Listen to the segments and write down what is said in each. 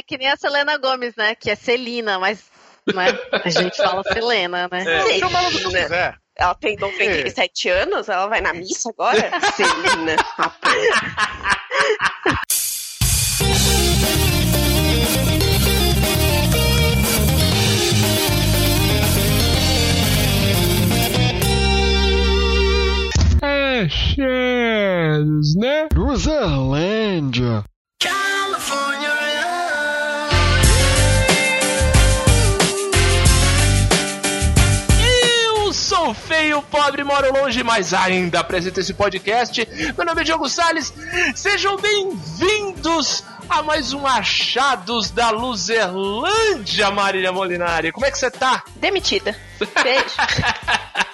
É que nem a Selena Gomes, né? Que é Celina, mas né? a gente fala Selena, né? É. Chama ela do que quiser. Ela tem 97 anos, ela vai na missa agora? Celina. rapaz. É, Cheers, né? Luzerlândia. Pobre, moro longe, mas ainda apresento esse podcast. Meu nome é Diogo Salles. Sejam bem-vindos a mais um Achados da Luzerlândia, Marília Molinari. Como é que você tá? Demitida. Beijo.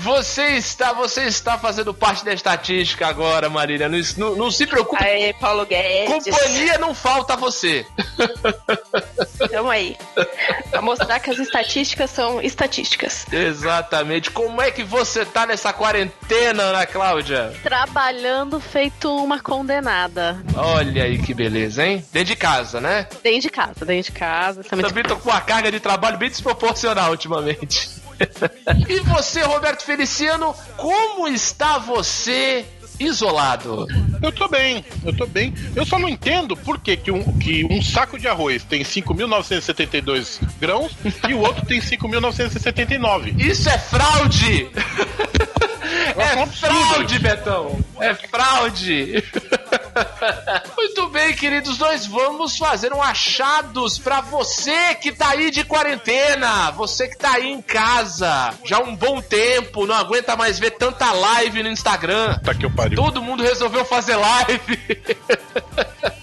Você está, você está fazendo parte da estatística agora, Marília. Não, não- não se preocupe. Aê, Paulo Guedes. Companhia não falta você. Tamo aí. Pra mostrar que as estatísticas são estatísticas. Exatamente. Como é que você tá nessa quarentena, Ana Cláudia? Trabalhando feito uma condenada. Olha aí que beleza, hein? Dentro de casa, né? Dentro de casa, dentro de casa. É muito Também tô com uma carga de trabalho bem desproporcional ultimamente. e você, Roberto Feliciano, como está você isolado? Eu tô bem, eu tô bem. Eu só não entendo por que, que, um, que um saco de arroz tem 5.972 grãos e o outro tem 5.979. Isso é fraude! É absurdo fraude. Betão! É fraude! Muito bem, queridos, nós vamos fazer um achados pra você que tá aí de quarentena, você que tá aí em casa, já há um bom tempo, não aguenta mais ver tanta live no Instagram. Tá que eu pariu. Todo mundo resolveu fazer live.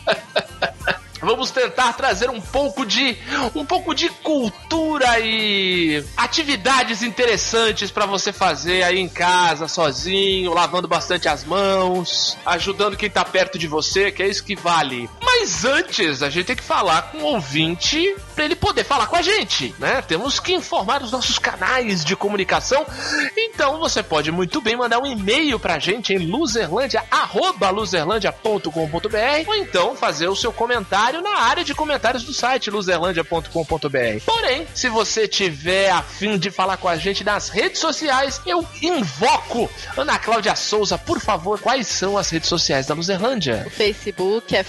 Vamos tentar trazer um pouco de um pouco de cultura e atividades interessantes pra você fazer aí em casa, sozinho, lavando bastante as mãos, ajudando quem tá perto de você, que é isso que vale. Mas antes, a gente tem que falar com o ouvinte pra ele poder falar com a gente, né? Temos que informar os nossos canais de comunicação. Então você pode muito bem mandar um e-mail pra gente em luzerlandia, arroba luzerlandia.com.br ou então fazer o seu comentário na área de comentários do site luzerlandia.com.br. Porém, se você tiver a fim de falar com a gente nas redes sociais, eu invoco Ana Cláudia Souza, por favor, quais são as redes sociais da Luzerlândia? O Facebook é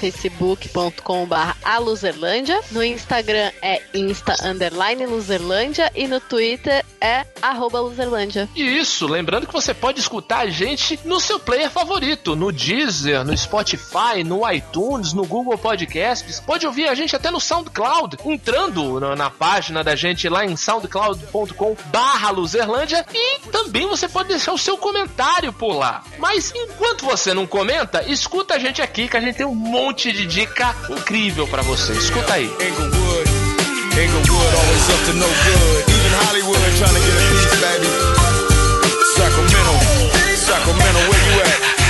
facebook.com.br aluzerlândia. No Instagram é insta underline luzerlândia. E no Twitter é arroba luzerlândia. Isso, lembrando que você pode escutar a gente no seu player favorito, no Deezer, no Spotify, no iTunes, no Google Podcasts. Pode ouvir a gente até no SoundCloud, entrando na, na página da gente lá em soundcloud.com barra Luzerlândia e também você pode deixar o seu comentário por lá. Mas enquanto você não comenta, escuta a gente aqui que a gente tem um monte de dica incrível pra você. Escuta aí. Sacramento, Sacramento, where you at?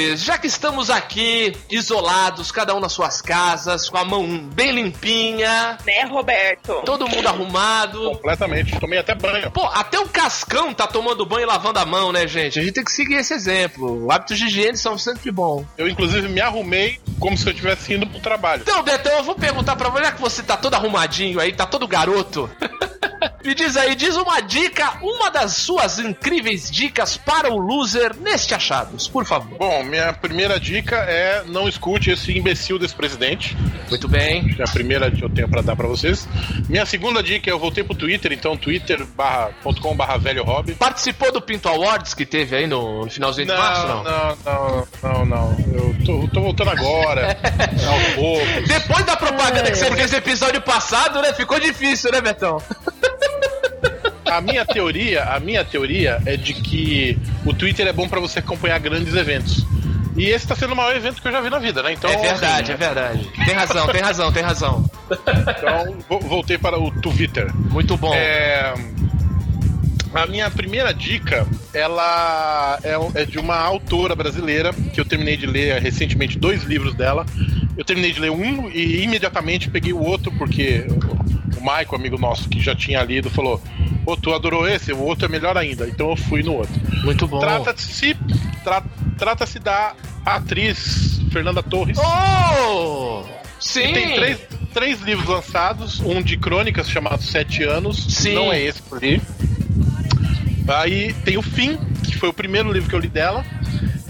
Amores, já que estamos aqui isolados, cada um nas suas casas, com a mão bem limpinha, Né, Roberto? todo mundo arrumado. Completamente. Tomei até banho. Pô, até o Cascão tá tomando banho e lavando a mão, né, gente? A gente tem que seguir esse exemplo. Hábitos de higiene são sempre bons. Eu, inclusive, me arrumei como se eu estivesse indo pro trabalho. Então, Betão, eu vou perguntar pra você, já que você tá todo arrumadinho aí, tá todo garoto. Me diz aí, diz uma dica, uma das suas incríveis dicas para o loser neste achados, por favor. Bom, minha primeira dica é não escute esse imbecil desse presidente. Muito bem. É a primeira que eu tenho pra dar pra vocês. Minha segunda dica é eu voltei pro Twitter, então twitter.com barra velho hobby. Participou do Pinto Awards que teve aí no, no finalzinho de março, Não, não? não, não, não, não. Eu tô, tô voltando agora. aos poucos. Depois da propaganda que você fez no episódio passado, né? Ficou difícil, né, Betão? A minha teoria, a minha teoria é de que o Twitter é bom pra você acompanhar grandes eventos. E esse tá sendo o maior evento que eu já vi na vida, né? Então, é verdade, assim, é verdade. Tem razão, tem razão, tem razão. Então, vo- voltei para o Twitter. Muito bom. É, a minha primeira dica, ela é, é de uma autora brasileira que eu terminei de ler recentemente dois livros dela. Eu terminei de ler um e imediatamente peguei o outro porque o Michael, amigo nosso que já tinha lido, falou: "Pô, tu adorou esse? O outro é melhor ainda". Então eu fui no outro. Muito bom. Trata-se tra- trata-se da atriz Fernanda Torres. Oh! E Sim! tem três, três livros lançados, um de crônicas chamado Sete Anos, Sim. não é esse por aí. Aí tem o Fim, que foi o primeiro livro que eu li dela,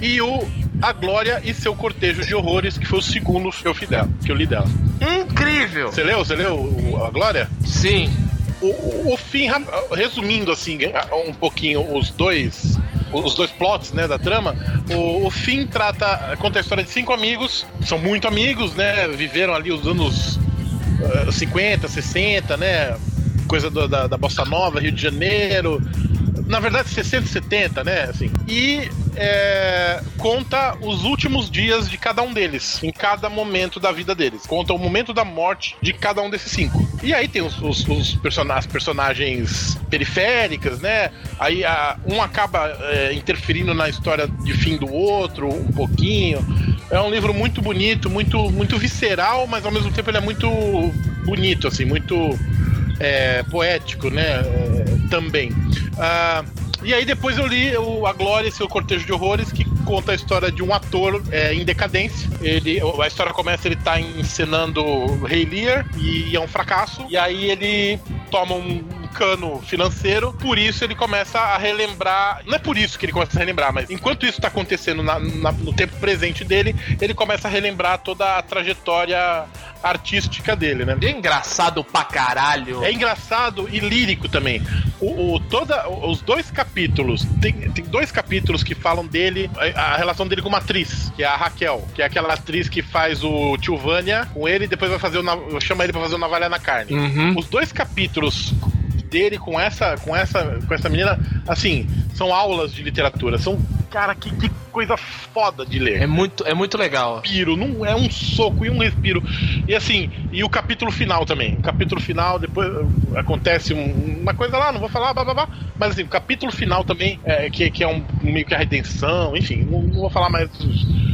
e o A Glória e seu Cortejo de Horrores, que foi o segundo que eu, fi dela, que eu li dela. Incrível! Você leu? Você leu A Glória? Sim. O, o, o Fim, resumindo assim, um pouquinho os dois. Os dois plots, né, da trama. O, o Fim trata, conta a história de cinco amigos, são muito amigos, né? Viveram ali os anos eh, 50, 60, né? Coisa do- da, da Bossa Nova, Rio de Janeiro. Na verdade, 60 e 70, né? Assim. E é, conta os últimos dias de cada um deles, em cada momento da vida deles. Conta o momento da morte de cada um desses cinco. E aí tem os, os, os persona- as personagens periféricas, né? Aí a- um acaba é, interferindo na história de fim do outro um pouquinho. É um livro muito bonito, muito, muito visceral, mas ao mesmo tempo ele é muito bonito, assim, muito é, poético, né? é, também. Ah, e aí depois eu li o A Glória e seu Cortejo de Horrores, que conta a história de um ator é, em decadência. Ele, a história começa, ele tá encenando Rei Lear e é um fracasso. E aí ele toma um cano financeiro, por isso ele começa a relembrar. Não é por isso que ele começa a relembrar, mas enquanto isso tá acontecendo na- na- no tempo presente dele, ele começa a relembrar toda a trajetória artística dele, né? É engraçado pra caralho. É engraçado e lírico também. O, o- toda, os dois capítulos, tem, tem dois capítulos que falam dele, a, a relação dele com uma atriz, que é a Raquel, que é aquela atriz que faz o Tio Vânia com ele e depois vai fazer o. Chama ele pra fazer o Navalha na Carne. Uhum. Os dois capítulos dele com essa, com essa, com essa menina, assim, são aulas de literatura. São, cara, que, que coisa foda de ler É muito, é muito legal. respiro, não é um soco e um respiro. E assim, e o capítulo final também. O capítulo final, depois acontece um- uma coisa lá, não vou falar, blá, blá, blá, mas assim, o capítulo final também, é, que, que é um meio que a redenção, enfim, não, não vou falar mais.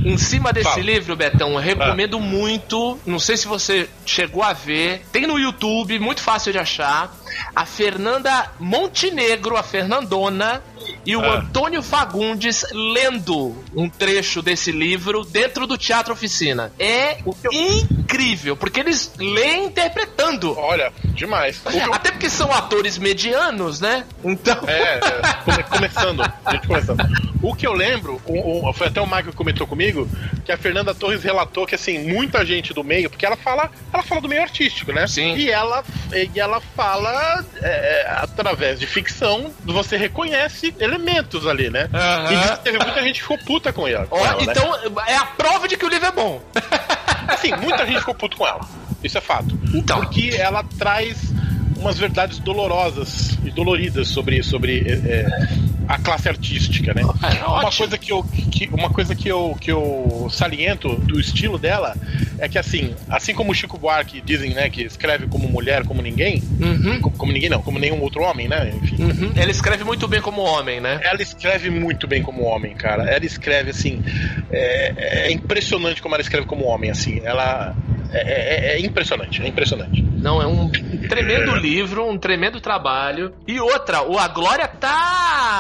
Em cima desse Fala. livro, Betão, eu recomendo muito. Não sei se você chegou a ver. Tem no YouTube, muito fácil de achar. A Fernanda Montenegro, a Fernandona, e o Ah. Antônio Fagundes lendo um trecho desse livro dentro do Teatro Oficina. É incrível, porque eles leem interpretando. Olha, demais. Que eu- Até porque são atores medianos, né? Então. É, é, come- começando, gente começando. O que eu lembro, o- o- foi até o Michael que comentou comigo, que a Fernanda Torres relatou que assim, muita gente do meio, porque ela fala, ela fala do meio artístico, né? Sim. E ela, e ela fala é, através de ficção, você reconhece elementos ali, né? E diz que teve muita gente que ficou puta com ela. com Ó, ela, né? então, é a prova de que o livro é bom. Assim, muita gente ficou puto com ela. Isso é fato. Então. Porque ela traz umas verdades dolorosas e doloridas sobre, sobre é, é, a classe artística, né? É, uma coisa que eu que, uma coisa que eu, que eu saliento do estilo dela é que assim, assim como o Chico Buarque dizem, né, que escreve como mulher, como ninguém, Uhum. como, como ninguém não, como nenhum outro homem, né? Enfim. Uhum. Ele escreve muito bem como homem, né? Ela escreve muito bem como homem, cara. Ela escreve assim. É, é impressionante como ela escreve como homem, assim. Ela. É, é- é impressionante, é impressionante. Não, é um tremendo livro, um tremendo trabalho. E outra, o A Glória tá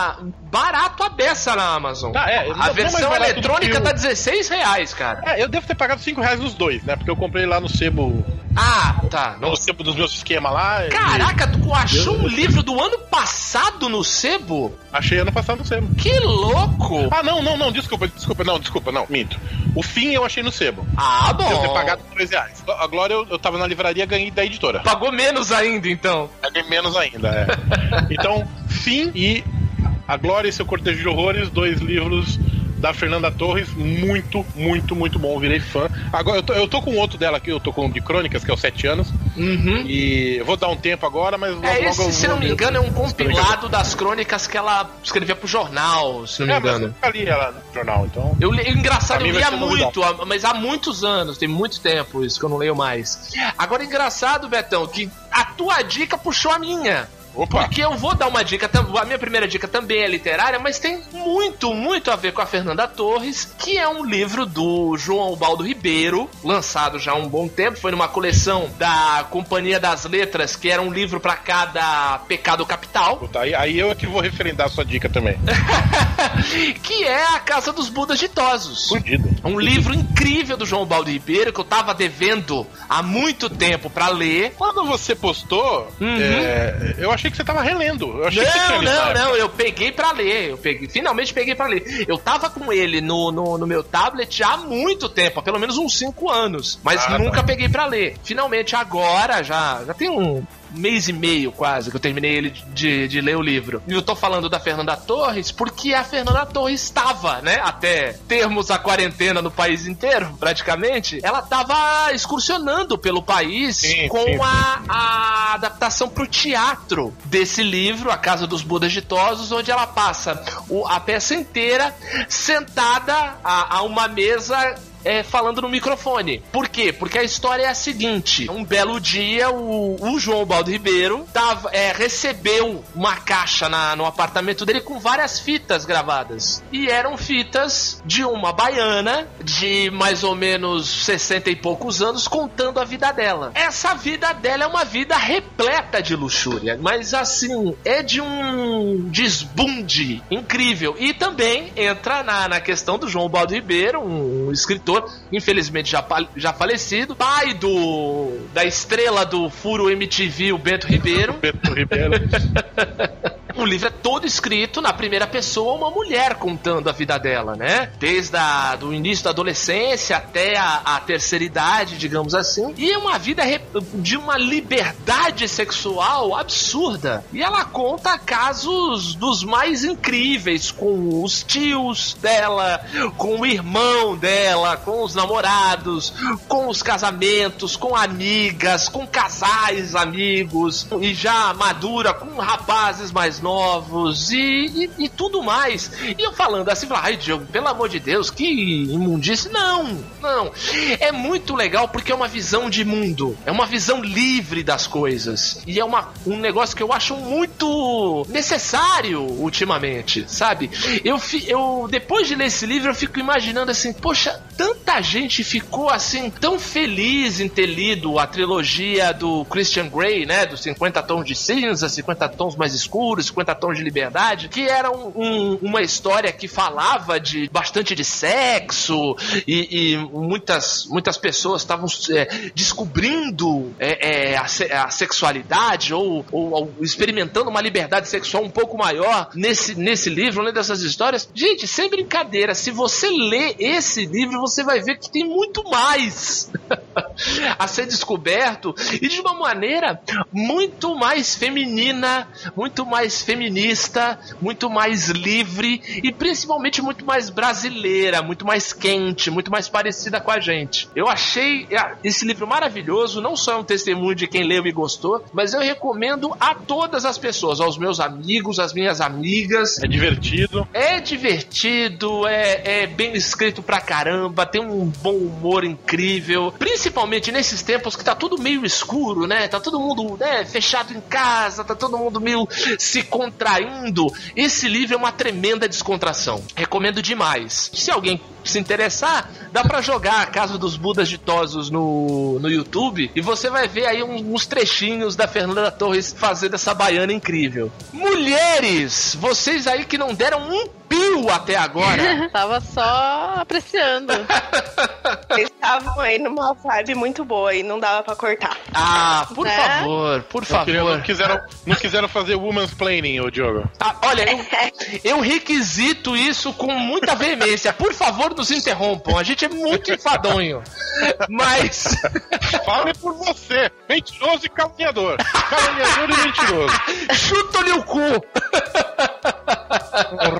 barato a beça na Amazon. Tá, é, não- a versão eletrônica tá 16 reais, cara. É, eu devo ter pagado 5 reais nos dois, né? Porque eu comprei lá no sebo. Ah, tá. No sebo dos meus esquemas lá. e Caraca, tu achou um livro do ano passado no Sebo? Achei ano passado no sebo. Que louco! Ah, não, não, não, desculpa, desculpa, não, desculpa, não, minto. O fim eu achei no sebo. Ah, bom. Devo ter pagado 3 reais. A Glória eu, eu tava na livraria ganhei da editora. Pagou menos ainda, então. Paguei menos ainda, é. Então, fim e A Glória e seu Cortejo de Horrores, dois livros da Fernanda Torres, muito, muito, muito bom. Virei fã. Agora, eu tô, eu tô com outro dela aqui, eu tô com o de Crônicas, que é o Sete Anos. Uhum. E eu vou dar um tempo agora, mas logo, É, logo esse, eu se não me engano, é um compilado das crônicas que ela escrevia pro jornal, se não me É, mas engano. eu ali ela no jornal, então. Eu li, engraçado, eu lia muito, há- mas há muitos anos, tem muito tempo isso que eu não leio mais. Agora, engraçado, Betão, que a tua dica puxou a minha. Opa! Porque eu vou dar uma dica, a minha primeira dica também é literária, mas tem muito, muito a ver com a Fernanda Torres, que é um livro do João Baldo Ribeiro, lançado já há um bom tempo, foi numa coleção da Companhia das Letras, que era um livro pra cada pecado capital, Puta, aí, aí eu é que vou referendar a sua dica também. que é A Casa dos Budas Ditosos. Fudido. Um livro incrível do João Baldo Ribeiro que eu tava devendo há muito tempo pra ler. Quando você postou, Uhum. é, eu achei que você tava relendo. Eu achei que você tinha Não, não, não, eu peguei pra ler. Eu peguei, finalmente peguei pra ler. Eu tava com ele no, no, no meu tablet há muito tempo, há pelo menos uns 5 anos. Mas Ah, nunca tá. peguei pra ler. Finalmente agora, já, já tem um mês e meio quase que eu terminei ele de, de ler o livro. E eu tô falando da Fernanda Torres porque a Fernanda Torres estava, né, até termos a quarentena no país inteiro, praticamente, ela tava excursionando pelo país Sim, com sim, a, a adaptação pro teatro desse livro, A Casa dos Budas Ditosos, onde ela passa o- a peça inteira sentada a, a uma mesa é, falando no microfone. Por quê? Porque a história é a seguinte: um belo dia, o, o João Baldo Ribeiro tava, é, recebeu uma caixa na- no apartamento dele com várias fitas gravadas. E eram fitas de uma baiana de mais ou menos 60 e poucos anos contando a vida dela. Essa vida dela é uma vida repleta de luxúria, mas assim, é de um desbunde incrível. E também entra na, na questão do João Baldo Ribeiro, um, escritor, infelizmente já, já falecido, pai do da estrela do Furo MTV, o Bento Ribeiro. Beto Ribeiro. O livro é todo escrito na primeira pessoa, uma mulher contando a vida dela, né? Desde a, do início da adolescência até a, a terceira idade, digamos assim. E é uma vida de uma liberdade sexual absurda. E ela conta casos dos mais incríveis, com os tios dela, com o irmão dela, com os namorados, com os casamentos, com amigas, com casais amigos, e já madura com rapazes mais novos e, e, e tudo mais. E eu falando assim, ai Diogo, pelo amor de Deus, que imundice. Não, não. É muito legal porque é uma visão de mundo, é uma visão livre das coisas. E é uma, um negócio que eu acho muito necessário ultimamente, sabe? Eu, fi- eu, depois de ler esse livro, eu fico imaginando assim, poxa, tanta gente ficou assim, tão feliz em ter lido a trilogia do Christian Grey, né? Dos 50 tons de cinza, 50 tons mais escuros, 50 tons de liberdade, que era um- um- uma história que falava de bastante de sexo e, e muitas, muitas pessoas estavam é, descobrindo é, é, a, a sexualidade ou, ou- ou experimentando uma liberdade sexual um pouco maior nesse, nesse livro, né, dessas histórias. Gente, sem brincadeira, se você lê esse livro, você vai ver que tem muito mais a ser descoberto e de uma maneira muito mais feminina, muito mais feminista, muito mais livre e principalmente muito mais brasileira, muito mais quente, muito mais parecida com a gente. Eu achei ah, esse livro maravilhoso, não só é um testemunho de quem leu e gostou, mas eu recomendo a todas as pessoas, aos meus amigos, às minhas amigas, É divertido. é divertido, é, é bem escrito pra caramba, tem um bom humor incrível. Principalmente nesses tempos que tá tudo meio escuro, né? Tá todo mundo né, fechado em casa, tá todo mundo meio se contraindo. Esse livro é uma tremenda descontração. Recomendo demais. Se alguém se interessar, dá pra jogar a Casa dos Budas Ditosos no, no YouTube e você vai ver aí uns trechinhos da Fernanda Torres fazendo essa baiana incrível. Mulheres, vocês aí que não deram um pio até agora. Tava só apreciando. Eles estavam aí numa vibe muito boa e não dava pra cortar. Ah, por Né? favor, por Não, queria- favor. não quiseram, não quiseram fazer woman's planning, ô Diogo. Ah, olha, eu, eu requisito isso com muita veemência. Por favor, nos interrompam. A gente é muito enfadonho. Mas. Fale por você. Mentiroso e caluniador. Caluniador e mentiroso. Chuta-lhe o cu!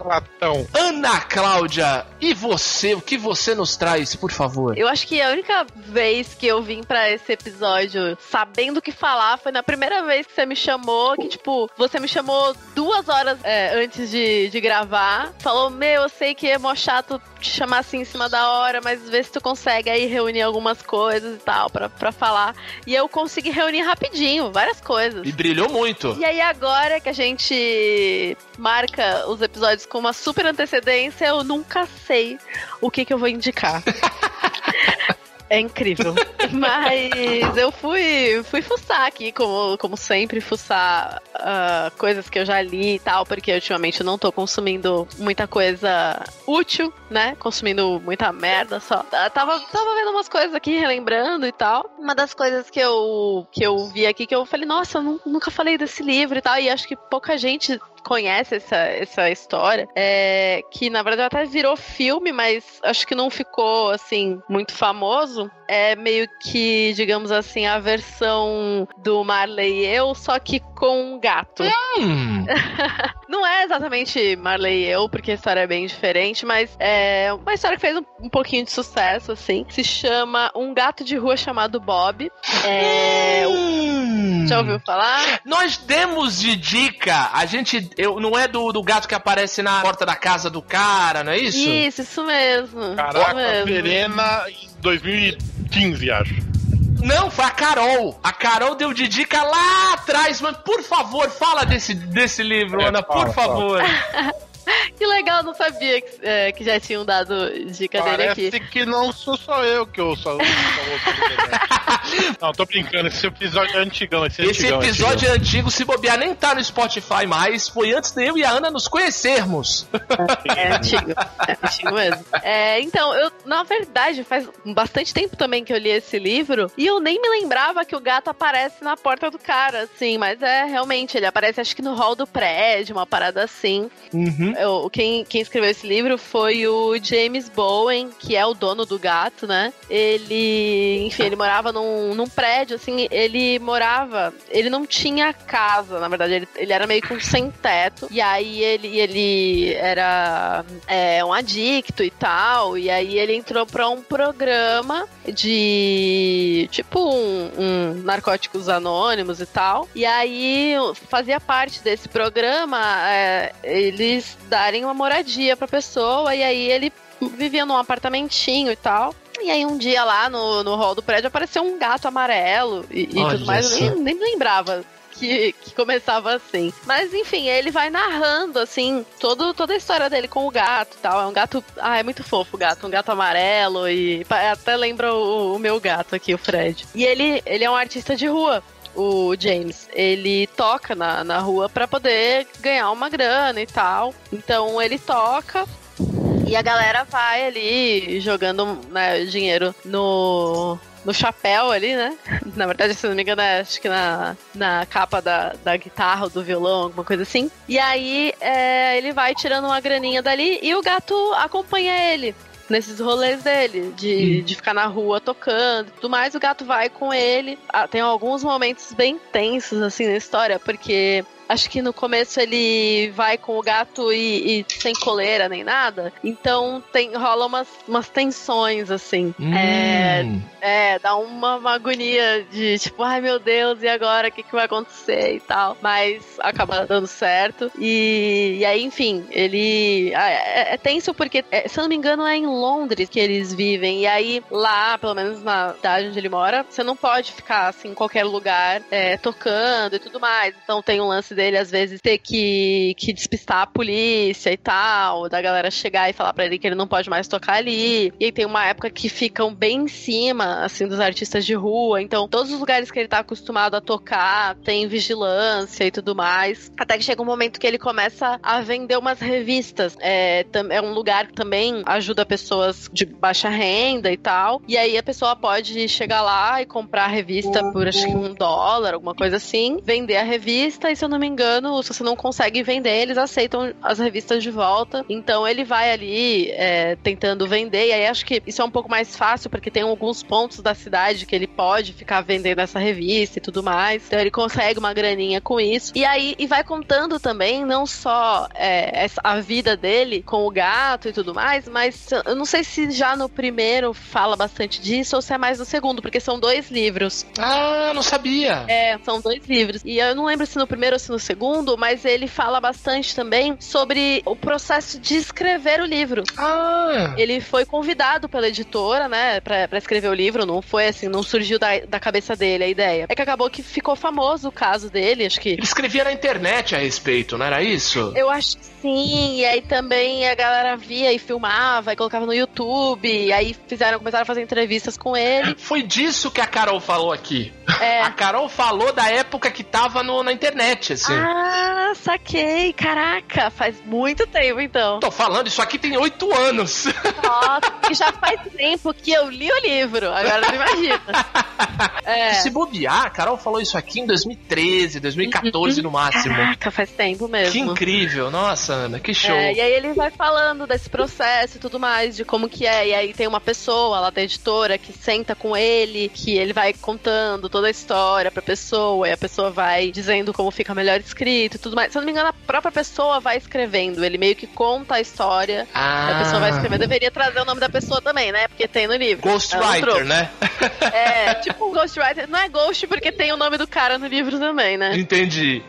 Latão. Ana Cláudia, e você? O que você nos traz, por favor? Eu acho que a única vez que eu vim pra esse episódio sabendo o que falar foi na primeira vez que você me chamou, que tipo, você me chamou duas horas é, antes de, de gravar. Falou, meu, eu sei que é mó chato te chamar assim em cima da hora, mas vê se tu consegue aí reunir algumas coisas e tal pra, pra falar. E eu consegui reunir rapidinho, várias coisas. E brilhou muito. E aí agora que a gente marca os episódios com uma super antecedência, eu nunca sei o que, que eu vou indicar. É incrível. Mas eu fui, fui fuçar aqui, como, como sempre, fuçar ah, coisas que eu já li e tal, porque ultimamente eu não tô consumindo muita coisa útil, né? Consumindo muita merda só. Ah, Tava, tava vendo umas coisas aqui, relembrando e tal. Uma das coisas que eu, que eu vi aqui, que eu falei, nossa, eu nu- nunca falei desse livro e tal, e acho que pouca gente conhece essa, essa história, é, que na verdade até virou filme, mas acho que não ficou assim muito famoso. É meio que, digamos assim, a versão do Marley e eu, só que com um gato. Hum, Não é exatamente Marley e eu, porque a história é bem diferente, mas é uma história que fez um, um pouquinho de sucesso, assim. Se chama Um Gato de Rua Chamado Bob. É, hum. já ouviu falar? Nós demos de dica, a gente. Eu, não é do, do gato que aparece na porta da casa do cara, não é isso? Isso, isso mesmo. isso Caraca, mesmo. Verena em 2015, acho. Não, foi a Carol. A Carol deu de dica lá atrás, mas por favor, fala desse, desse livro, É, Ana, fala, por favor. Que legal, não sabia que, é, que já tinham dado dica dele aqui. Parece que não sou só eu que ouço a. Não, tô brincando, esse episódio é antigão. Esse, Esse antigão, episódio antigão. é antigo, se bobear, nem tá no Spotify mais. Foi antes de eu e a Ana nos conhecermos. É antigo. É antigo mesmo. É, então, eu, na verdade, faz bastante tempo também que eu li esse livro e eu nem me lembrava que o gato aparece na porta do cara, assim, mas é realmente, ele aparece acho que no hall do prédio, uma parada assim. Uhum. Eu- quem, quem escreveu esse livro foi o James Bowen, que é o dono do gato, né? Ele, enfim, ele morava num, num prédio, assim, ele morava, ele não tinha casa, na verdade, ele, ele era meio que um sem teto, e aí ele, ele era é, um adicto e tal, e aí ele entrou pra um programa de, tipo, um, um Narcóticos Anônimos e tal, e aí fazia parte desse programa é, eles darem uma moradia pra pessoa, e aí ele vivia num apartamentinho e tal. E aí um dia lá no, no hall do prédio apareceu um gato amarelo e, e tudo mais. só. Eu nem, nem lembrava que, que começava assim. Mas enfim, ele vai narrando, assim, todo, toda a história dele com o gato e tal. É um gato. Ah, é muito fofo o gato. Um gato amarelo e até lembra o, o meu gato aqui, o Fred. E ele, ele é um artista de rua. O James, ele toca na, na rua pra poder ganhar uma grana e tal. Então ele toca, e a galera vai ali jogando né, dinheiro no, no chapéu ali, né? Na verdade, se não me engano, é, acho que na, na capa da, da guitarra ou do violão, alguma coisa assim. E aí é, ele vai tirando uma graninha dali e o gato acompanha ele. Nesses rolês dele, de, de ficar na rua tocando e tudo mais, o gato vai com ele. Ah, tem alguns momentos bem tensos, assim, na história, porque Acho que no começo ele vai com o gato e, e sem coleira nem nada. Então tem, rola umas, umas tensões, assim. É, Hum. é, dá uma, uma agonia de tipo, ai meu Deus, e agora? O que, que vai acontecer e tal. Mas acaba dando certo. E, e aí, enfim, ele. É, é tenso porque, é, se eu não me engano, é em Londres que eles vivem. E aí, lá, pelo menos na cidade onde ele mora, você não pode ficar assim em qualquer lugar é, tocando e tudo mais. Então tem um lance dele, às vezes, ter que, que despistar a polícia e tal, da galera chegar e falar pra ele que ele não pode mais tocar ali. E aí tem uma época que ficam bem em cima, assim, dos artistas de rua. Então, todos os lugares que ele tá acostumado a tocar tem vigilância e tudo mais. Até que chega um momento que ele começa a vender umas revistas. É, é um lugar que também ajuda pessoas de baixa renda e tal. E aí a pessoa pode chegar lá e comprar a revista por acho que um dólar, alguma coisa assim, vender a revista e se eu não me me engano, se você não consegue vender, eles aceitam as revistas de volta. Então ele vai ali é, tentando vender. E aí acho que isso é um pouco mais fácil, porque tem alguns pontos da cidade que ele pode ficar vendendo essa revista e tudo mais. Então ele consegue uma graninha com isso. E aí e vai contando também, não só é, essa- a vida dele com o gato e tudo mais, mas eu não sei se já no primeiro fala bastante disso ou se é mais no segundo, porque são dois livros. Ah, não sabia. É, são dois livros. E eu não lembro se no primeiro ou se no segundo, mas ele fala bastante também sobre o processo de escrever o livro. Ah, Ele foi convidado pela editora, né, pra, pra escrever o livro, não foi assim, não surgiu da, da cabeça dele a ideia. É que acabou que ficou famoso o caso dele, acho que. ele escrevia na internet a respeito, não era isso? Eu acho que sim, e aí também a galera via e filmava e colocava no YouTube, e aí fizeram, começaram a fazer entrevistas com ele. Foi disso que a Carol falou aqui. É. A Carol falou da época que tava no- na internet, assim. Ah, saquei, caraca, faz muito tempo então. Tô falando, isso aqui tem oito anos. Nossa, e já faz tempo que eu li o livro, agora tu imagina. É. Se bobear, a Carol falou isso aqui em 2013, 2014 no máximo. Caraca, faz tempo mesmo. Que incrível, nossa, Ana, que show. É, e aí ele vai falando desse processo e tudo mais, de como que é. E aí tem uma pessoa lá da editora que senta com ele, que ele vai contando toda a história pra pessoa, e a pessoa vai dizendo como fica melhor escrito e tudo mais. Se eu não me engano, a própria pessoa vai escrevendo. Ele meio que conta a história. Ah, A pessoa vai escrever. Deveria trazer o nome da pessoa também, né? Porque tem no livro. Ghostwriter, trouxe. né? É, tipo um Ghostwriter. Não é Ghost porque tem o nome do cara no livro também, né? Entendi.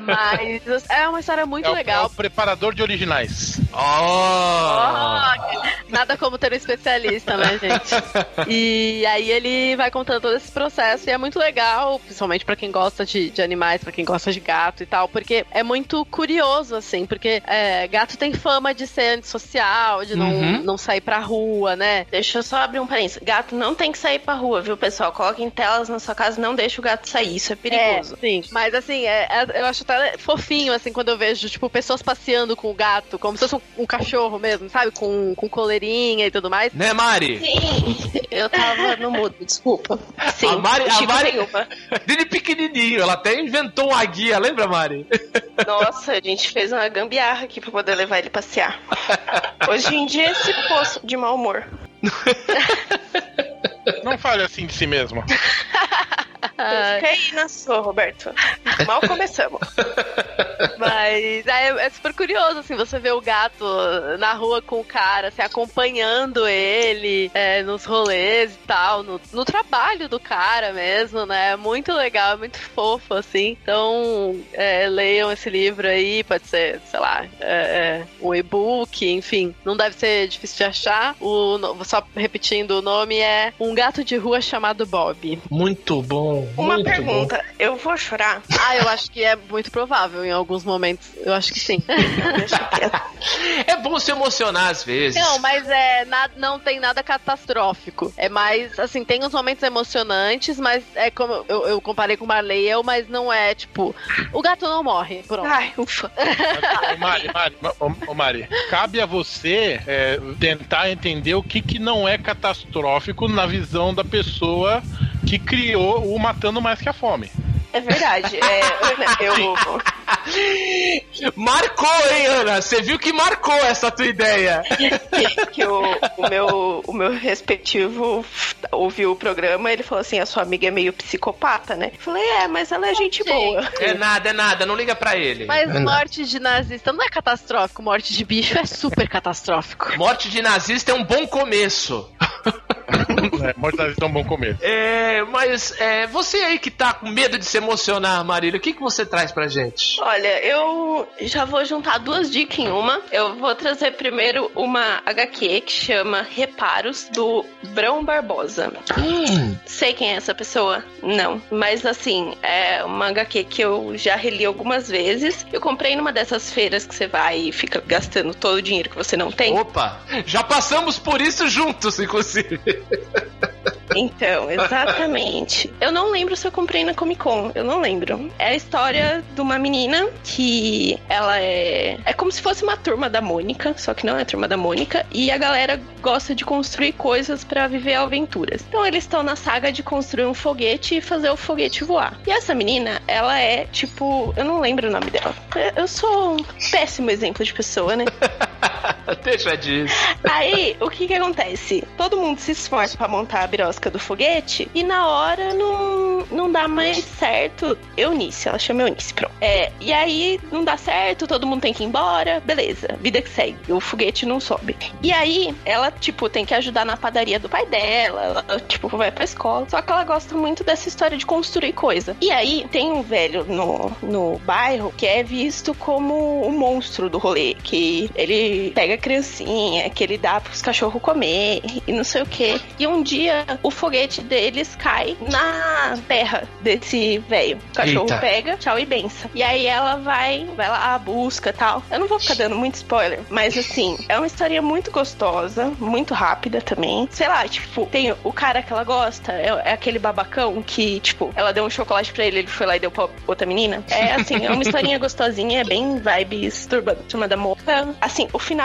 Mas é uma história muito É o, é legal. o preparador de originais. Oh! Nada como ter um especialista, né, gente? E aí ele vai contando todo esse processo e é muito legal, principalmente pra quem gosta de, de animais, pra quem gosta de gato e tal, porque é muito curioso, assim, porque é, gato tem fama de ser antissocial, de não, Uhum. não sair pra rua, né? Deixa eu só abrir um parênteses. Gato não tem que sair pra rua, viu, pessoal? Coloquem telas na sua casa, não deixa o gato sair. Isso é perigoso. É, sim. Mas assim, é- é- eu acho até fofinho, assim, quando eu vejo, tipo, pessoas passeando com o gato, como se fosse um, um cachorro mesmo, sabe? Com, com coleirinha e tudo mais. Né, Mari? Sim, eu tava no mudo, desculpa. Sim, A Mari- a Chico Mari-. Desde pequenininho, ela até inventou uma guia, lembra, Mari? Nossa, a gente fez uma gambiarra aqui pra poder levar ele passear. Hoje em dia, esse poço de mau humor. Não fale assim de si mesmo. Ah, Fica aí na sua, Roberto. Mal começamos. Mas é, é super curioso, assim, você vê o gato na rua com o cara, assim, acompanhando ele é, nos rolês e tal, no, no trabalho do cara mesmo, né? É muito legal, é muito fofo, assim. Então, é, leiam esse livro aí, pode ser, sei lá, é, é, um e-book, enfim. Não deve ser difícil de achar. O, só repetindo, o nome é Um Gato de Rua Chamado Bob. Muito bom. Uma muito pergunta, eu vou chorar? Ah, eu acho que é muito provável em alguns momentos. Eu acho que sim. É bom se emocionar às vezes. Não, mas é nada, não tem nada catastrófico. É mais, assim, tem uns momentos emocionantes, mas é como eu, eu comparei com o Marley eu, mas não é tipo, o gato não morre. Pronto. Ai, ufa. Ô, Mari, Mari, ô, ô, Mari, cabe a você é, tentar entender o que, que não é catastrófico na visão da pessoa que criou o Matando Mais Que a Fome. É verdade. É, eu, Marcou, hein, Ana? Você viu que marcou essa tua ideia. que, que o, o, meu, o meu respectivo ouviu o programa ele falou assim: a sua amiga é meio psicopata, né? Eu falei, é, mas ela é gente Gente. boa. É nada, é nada, não liga pra ele. Mas É nada. morte de nazista não é catastrófico, morte de bicho é super catastrófico. Morte de nazista é um bom começo. É, Morte das é um bom começo. É, mas é, você aí que tá com medo de se emocionar, Marília, o que, que você traz pra gente? Olha, eu já vou juntar duas dicas em uma. Eu vou trazer primeiro uma HQ que chama Reparos, do Brão Barbosa. Hum, Sei quem é essa pessoa? Não. Mas assim, é uma HQ que eu já reli algumas vezes. Eu comprei numa dessas feiras que você vai e fica gastando todo o dinheiro que você não tem. opa, já passamos por isso juntos, inclusive. Então, exatamente. Eu não lembro se eu comprei na Comic Con, eu não lembro. É a história de uma menina que ela é. É como se fosse uma turma da Mônica, só que não é a turma da Mônica, e a galera gosta de construir coisas pra viver aventuras. Então eles estão na saga de construir um foguete e fazer o foguete voar. E essa menina, ela é tipo. Eu não lembro o nome dela. Eu sou um péssimo exemplo de pessoa, né? Deixa disso. Aí, o que que acontece? Todo mundo se esforça pra montar a birosca do foguete e na hora não, não dá mais certo. Eunice, ela chama Eunice, pronto. É, e aí não dá certo, todo mundo tem que ir embora, beleza, vida que segue, o foguete não sobe. E aí, ela, tipo, tem que ajudar na padaria do pai dela, ela, tipo, vai pra escola. Só que ela gosta muito dessa história de construir coisa. E aí, tem um velho no, no bairro que é visto como o monstro do rolê, que ele pega a criancinha, que ele dá pros cachorros comer e não sei o que. E um dia o foguete deles cai na terra desse velho. O cachorro Eita. pega, tchau e benção. E aí ela vai, vai lá, busca tal. Eu não vou ficar dando muito spoiler, mas assim, é uma história muito gostosa, muito rápida também. Sei lá, tipo, tem o cara que ela gosta, é, é aquele babacão que, tipo, ela deu um chocolate pra ele, ele foi lá e deu pra outra menina. É assim, é uma historinha gostosinha, é bem vibes turba, turma da moça. Assim, o final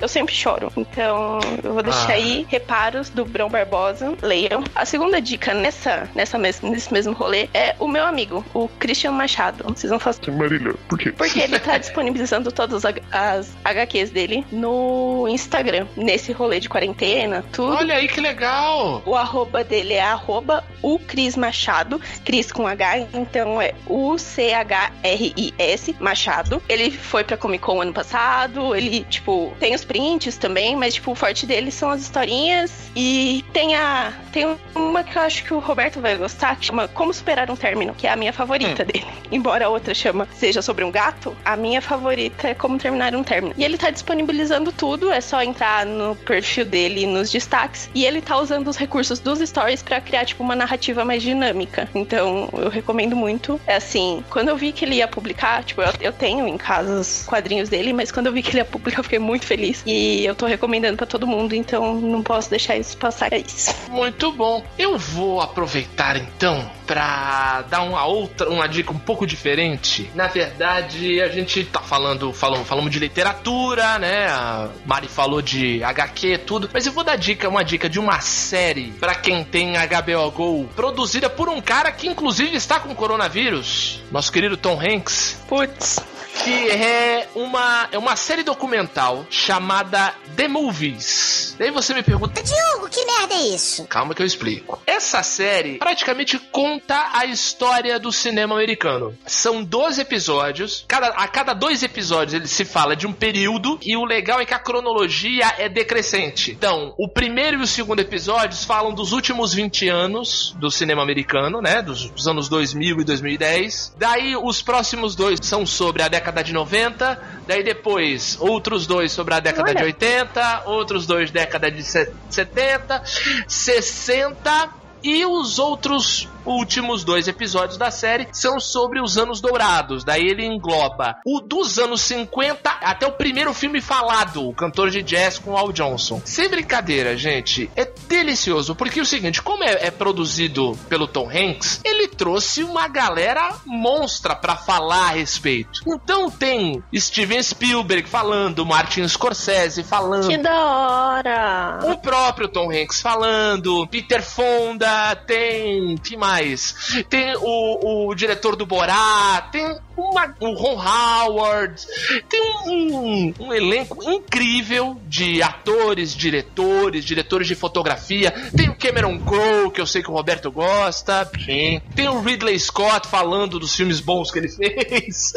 eu sempre choro. Então, eu vou deixar Ah. aí reparos do Brão Barbosa. Leiam. A segunda dica nessa, nessa mes nesse mesmo rolê é o meu amigo, o Christian Machado. Vocês vão falar. Marília, por quê? Porque ele tá disponibilizando todas as as HQs dele no Instagram. Nesse rolê de quarentena, tudo. Olha aí que legal. O arroba dele é arroba o Cris Machado, Cris com H, então é U-C-H-R-I-S Machado. Ele foi pra Comic Con ano passado, ele, tipo, tem os prints também, mas, tipo, o forte dele são as historinhas. E tem a. Tem uma que eu acho que o Roberto vai gostar, que chama Como Superar um Término, que é a minha favorita dele. Embora a outra chama Seja Sobre um Gato, a minha favorita é Como Terminar um Término. E ele tá disponibilizando tudo, é só entrar no perfil dele nos destaques. E ele tá usando os recursos dos stories pra criar, tipo, uma narrativa mais dinâmica. Então, eu recomendo muito. É assim, quando eu vi que ele ia publicar, tipo, eu, eu tenho em casa os quadrinhos dele, mas quando eu vi que ele ia publicar, eu fiquei muito feliz. E eu tô recomendando pra todo mundo, então não posso deixar isso passar. É isso. Muito bom. Eu vou aproveitar então pra dar uma outra, uma dica um pouco diferente. Na verdade, a gente tá falando, falamos, falamos de literatura, né? A Mari falou de HQ, tudo. Mas eu vou dar dica, uma dica de uma série pra quem tem HBO Go, produzida por um cara que inclusive está com coronavírus, nosso querido Tom Hanks Putz. Que é uma, é uma série documental chamada The Movies. Daí você me pergunta, Diogo, que merda é isso? calma que eu explico. Essa série praticamente conta a história do cinema americano. São 12 episódios, cada, a cada dois episódios ele se fala de um período, e o legal é que a cronologia é decrescente. Então, o primeiro e o segundo episódios falam dos últimos 20 anos do cinema americano, né? Dos, dos anos 2000 e 2010. Daí, os próximos dois são sobre a década de 90. Daí, depois, outros dois sobre a década Olha. de 80. Outros dois, década de se- 70. 60. E os outros últimos dois episódios da série são sobre os anos dourados. Daí ele engloba o dos anos 50 até o primeiro filme falado, o cantor de jazz com Al Johnson. Sem brincadeira, gente, é delicioso. Porque é o seguinte, como é, é produzido pelo Tom Hanks, ele trouxe uma galera monstra pra falar a respeito. Então tem Steven Spielberg falando, Martin Scorsese falando. Que da hora! O próprio Tom Hanks falando, Peter Fonda, tem. que mais? Tem o, o diretor do Borá, tem uma, o Ron Howard, tem um, um elenco incrível de atores, diretores, diretores de fotografia. Tem o Cameron Crowe, que eu sei que o Roberto gosta. Sim. Tem o Ridley Scott falando dos filmes bons que ele fez.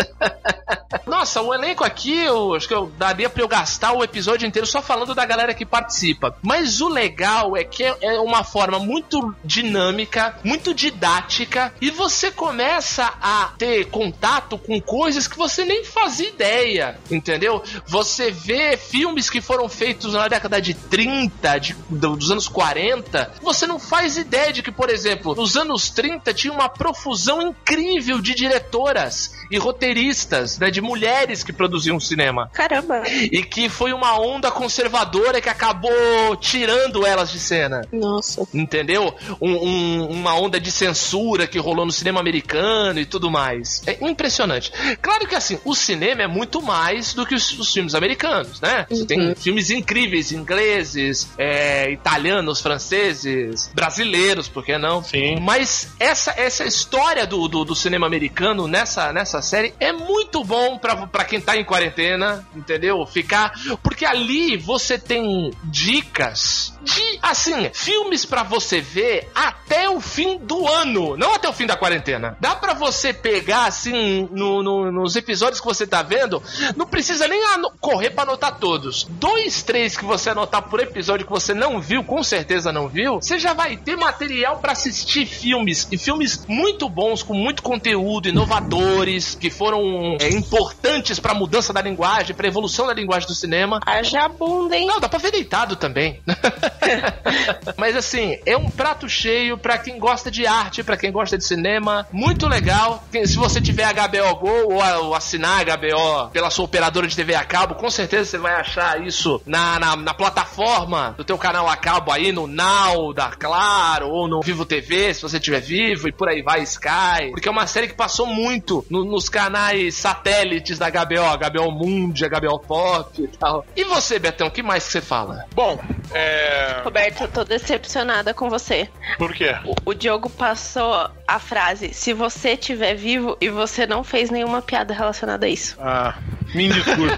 Nossa, o elenco aqui, eu acho que eu daria pra eu gastar o episódio inteiro só falando da galera que participa. Mas o legal é que é uma forma muito dinâmica, muito didática, e você começa a ter contato com coisas que você nem fazia ideia, entendeu? Você vê filmes que foram feitos na década de 30, de- do- dos anos 40, você não faz ideia de que, por exemplo, nos anos 30 tinha uma profusão incrível de diretoras e roteiristas, né, de de mulheres que produziam cinema. Caramba. E que foi uma onda conservadora que acabou tirando elas de cena. Nossa. Entendeu? Um- um- uma onda de censura que rolou no cinema americano e tudo mais. É impressionante. Claro que assim, o cinema é muito mais do que os, os filmes americanos, né? Você tem filmes incríveis, ingleses, é, italianos, franceses, brasileiros, por que não? Sim. Mas essa, essa história do, do, do cinema americano nessa, nessa série é muito bom pra, pra quem tá em quarentena, entendeu? Ficar. Porque ali você tem dicas de, assim, filmes pra você ver até o fim do ano, não até o fim da quarentena. Dá pra você pegar, assim, no, no- nos episódios que você tá vendo, não precisa nem correr pra anotar todos. Dois, três que você anotar por episódio que você não viu, com certeza não viu, você já vai ter material pra assistir filmes, e filmes muito bons, com muito conteúdo, inovadores, que foram é, importantes pra mudança da linguagem, pra evolução da linguagem do cinema. Haja bunda, hein? Não, dá pra ver deitado também. Mas assim, é um prato cheio pra quem gosta de arte, pra quem gosta de cinema. Muito legal. Se você tiver HBO Go ou, assinar HBO pela sua operadora de TV a cabo, com certeza você vai achar isso na, na, na plataforma do teu canal a cabo aí, no Now da Claro, ou no Vivo TV, se você tiver vivo, e por aí vai, Sky. Porque é uma série que passou muito no- nos canais satélites da HBO, HBO Mundi, HBO Pop e tal. E você, Betão, o que mais que você fala? Bom, é. Roberto, eu tô decepcionada com você. Por quê? O Diogo passou a frase: se você estiver vivo e você não fez nenhuma piada relacionada a isso. Ah, me desculpe.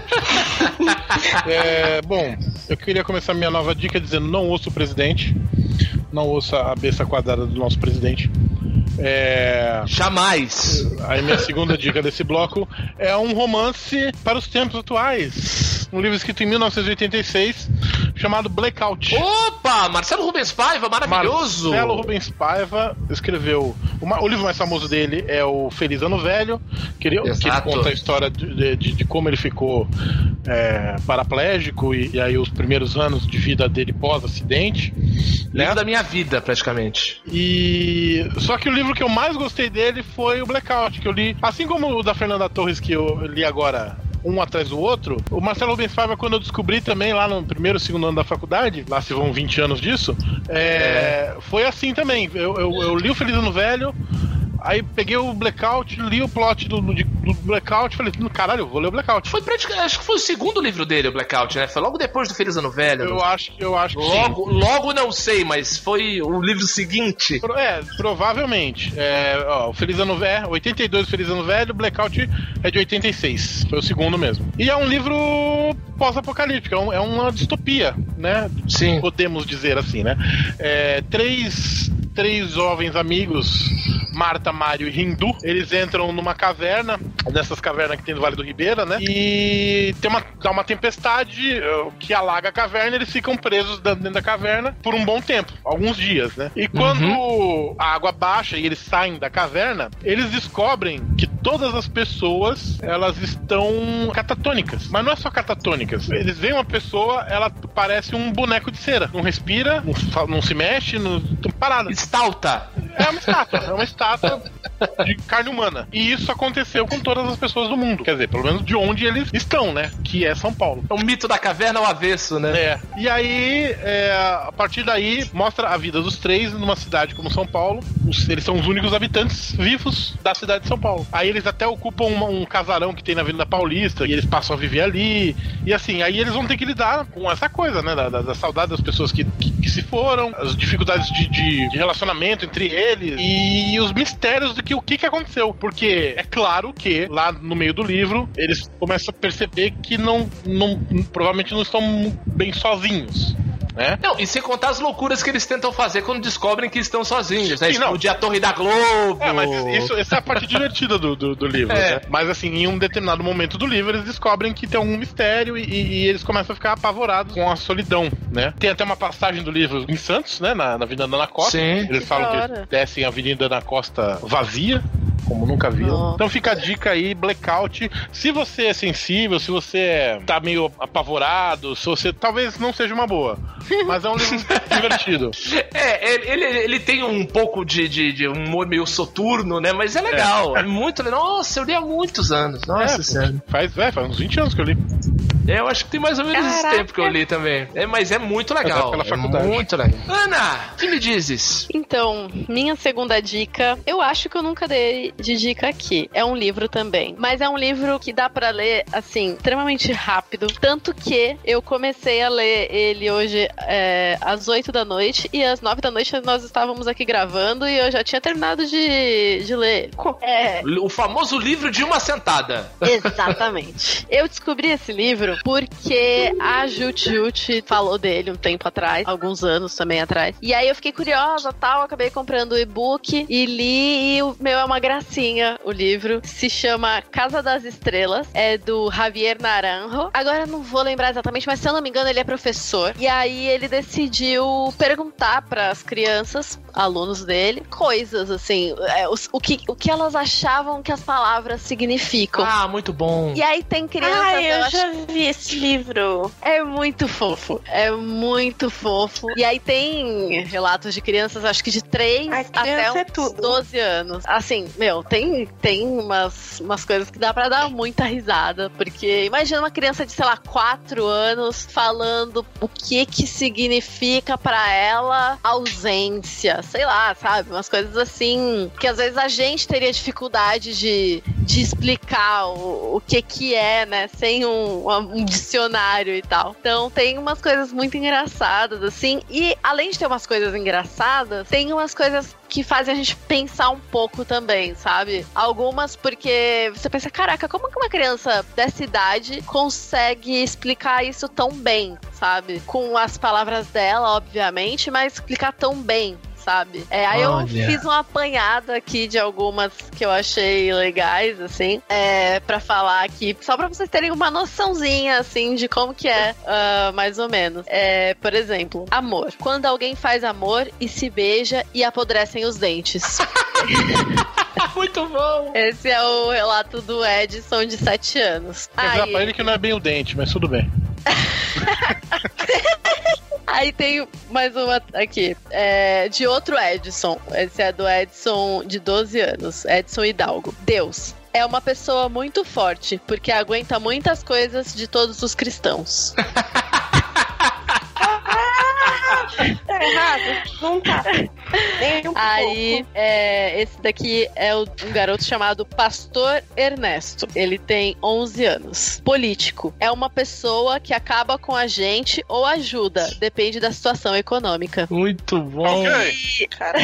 É, bom, eu queria começar minha nova dica dizendo: não ouça o presidente. Não ouça a besta quadrada do nosso presidente. É, Jamais. aí minha segunda dica desse bloco é um romance para os tempos atuais. Um livro escrito em 1986 chamado Blackout. Opa, Marcelo Rubens Paiva, maravilhoso. Marcelo Rubens Paiva escreveu. O, ma- o livro mais famoso dele é o Feliz Ano Velho, que ele, que ele conta a história de, de- de como ele ficou é, paraplégico e, e aí os primeiros anos de vida dele pós-acidente. Livro Né? da minha vida, praticamente. E só que o livro que eu mais gostei dele foi o Blackout, que eu li, assim como o da Fernanda Torres que eu li agora. Um atrás do outro. O Marcelo Rubens Paiva, quando eu descobri também lá no primeiro, segundo ano da faculdade, lá se vão 20 anos disso, é, foi assim também. Eu, eu- eu li o Feliz Ano Velho, aí peguei o Blackout, li o plot do, do, do Blackout, falei, caralho, eu vou ler o Blackout. Foi praticamente, acho que foi o segundo livro dele, o Blackout, né? Foi logo depois do Feliz Ano Velho. Eu acho, eu acho que sim. logo, logo não sei, mas foi o livro seguinte. É, provavelmente. É, ó, o Feliz Ano Velho, 82 Feliz Ano Velho, Blackout é de 86. Foi o segundo mesmo. E é um livro pós-apocalíptico, é, é uma distopia, né? Sim. Podemos dizer assim, né? É, três, três jovens amigos, Marta, Mário e Hindu, eles entram numa caverna, dessas cavernas que tem no Vale do Ribeira, né? E tem uma, dá uma tempestade eh, que alaga a caverna, eles ficam presos dentro da caverna por um bom tempo, alguns dias, né? E quando a água baixa e eles saem da caverna, eles descobrem que todas as pessoas, elas estão catatônicas. Mas não é só Eles veem uma pessoa, ela parece um boneco de cera. Não respira, não, não se mexe, não, tão parada. Stauta. É uma estátua, é uma estátua de carne humana. E isso aconteceu com todas as pessoas do mundo. Quer dizer, pelo menos de onde eles estão, né? Que é São Paulo. É o mito da caverna ao avesso, né? É. E aí, é, a partir daí, mostra a vida dos três numa cidade como São Paulo. Os- eles são os únicos habitantes vivos da cidade de São Paulo. Aí eles até ocupam uma- um casarão que tem na Avenida Paulista e eles passam a viver ali. E assim, aí eles vão ter que lidar com essa coisa, né? Da, da- da saudade das pessoas que, que, que se foram, as dificuldades de, de- de relacionamento entre eles e os mistérios do que o que, que aconteceu. Porque é claro que lá no meio do livro eles começam a perceber que não, não provavelmente não estão bem sozinhos. Né? Não, e sem contar as loucuras que eles tentam fazer quando descobrem que estão sozinhos, né? Sim, não. Explodir a torre da Globo. É, mas isso, essa é a parte divertida do, do, do livro, É. né? Mas assim, em um determinado momento do livro, eles descobrem que tem algum mistério e, e eles começam a ficar apavorados com a solidão, né? Tem até uma passagem do livro em Santos, né? Na, na Avenida Ana Costa. Sim. Eles Que falam que eles descem a Avenida Ana Costa vazia. Como nunca viu. Nossa. Então fica a dica aí, Blackout. Se você é sensível, se você tá meio apavorado, se você talvez não seja uma boa, mas é um livro divertido. É, ele, ele, ele tem um pouco de, de, de um humor meio soturno, né? Mas é legal. É, muito legal. Nossa, eu li há muitos anos. Nossa É, senhora. Faz, é, faz uns 20 anos que eu li. É, eu acho que tem mais ou menos esse Caraca. tempo que eu li também. É, mas é muito legal. pela É faculdade. muito legal. Ana, que me dizes? Então, minha segunda dica, eu acho que eu nunca dei de dica aqui. É um livro também. Mas é um livro que dá pra ler, assim, extremamente rápido. Tanto que eu comecei a ler ele hoje é, às 8 da noite e às 9 da noite nós estávamos aqui gravando e eu já tinha terminado de, de ler. É, O famoso livro de uma sentada. Exatamente. Eu descobri esse livro porque a Jut Jut falou dele um tempo atrás, alguns anos também atrás. E aí eu fiquei curiosa, tal, acabei comprando o e-book e li e o meu é uma gracinha o livro. Se chama Casa das Estrelas, é do Javier Naranjo. Agora eu não vou lembrar exatamente, mas se eu não me engano ele é professor. E aí ele decidiu perguntar para as crianças, alunos dele, coisas assim, é, os- o, que, o que elas achavam que as palavras significam. Ah, muito bom. E aí tem crianças, Ah, eu acho já vi esse livro. é muito fofo. É muito fofo. E aí tem relatos de crianças, acho que de 3 Ai, até criança uns é tudo. 12 anos. Assim, meu, tem, tem umas, umas coisas que dá pra dar muita risada. Porque imagina uma criança de, sei lá, 4 anos falando o que que significa pra ela ausência. Sei lá, sabe? Umas coisas assim que às vezes a gente teria dificuldade de, de explicar o, o que que é, né? Sem um, um dicionário e tal. Então tem umas coisas muito engraçadas, assim. E além de ter umas coisas engraçadas, tem umas coisas que fazem a gente pensar um pouco também, sabe? Algumas porque você pensa, caraca, como que uma criança dessa idade consegue explicar isso tão bem, sabe? Com as palavras dela, obviamente, mas explicar tão bem. Sabe? É, aí eu Olha. fiz uma apanhada aqui de algumas que eu achei legais, assim, é, para falar aqui, só pra vocês terem uma noçãozinha, assim, de como que é, ah, mais ou menos. É, por exemplo, amor. Quando alguém faz amor e se beija e apodrecem os dentes. muito bom. Esse é o relato do Edson, de 7 anos. Quer dizer Aí, pra ele que não é bem o dente, mas tudo bem. aí tem mais uma aqui, é, de outro Edson. Esse é do Edson, de 12 anos, Edson Hidalgo. Deus. É uma pessoa muito forte, porque aguenta muitas coisas de todos os cristãos. Tá errado? Não tá. Nem um Aí, pouco. é, esse daqui é o- um garoto chamado Pastor Ernesto. Ele tem 11 anos. Político. É uma pessoa que acaba com a gente ou ajuda, depende da situação econômica. Muito bom. Ok. Cara,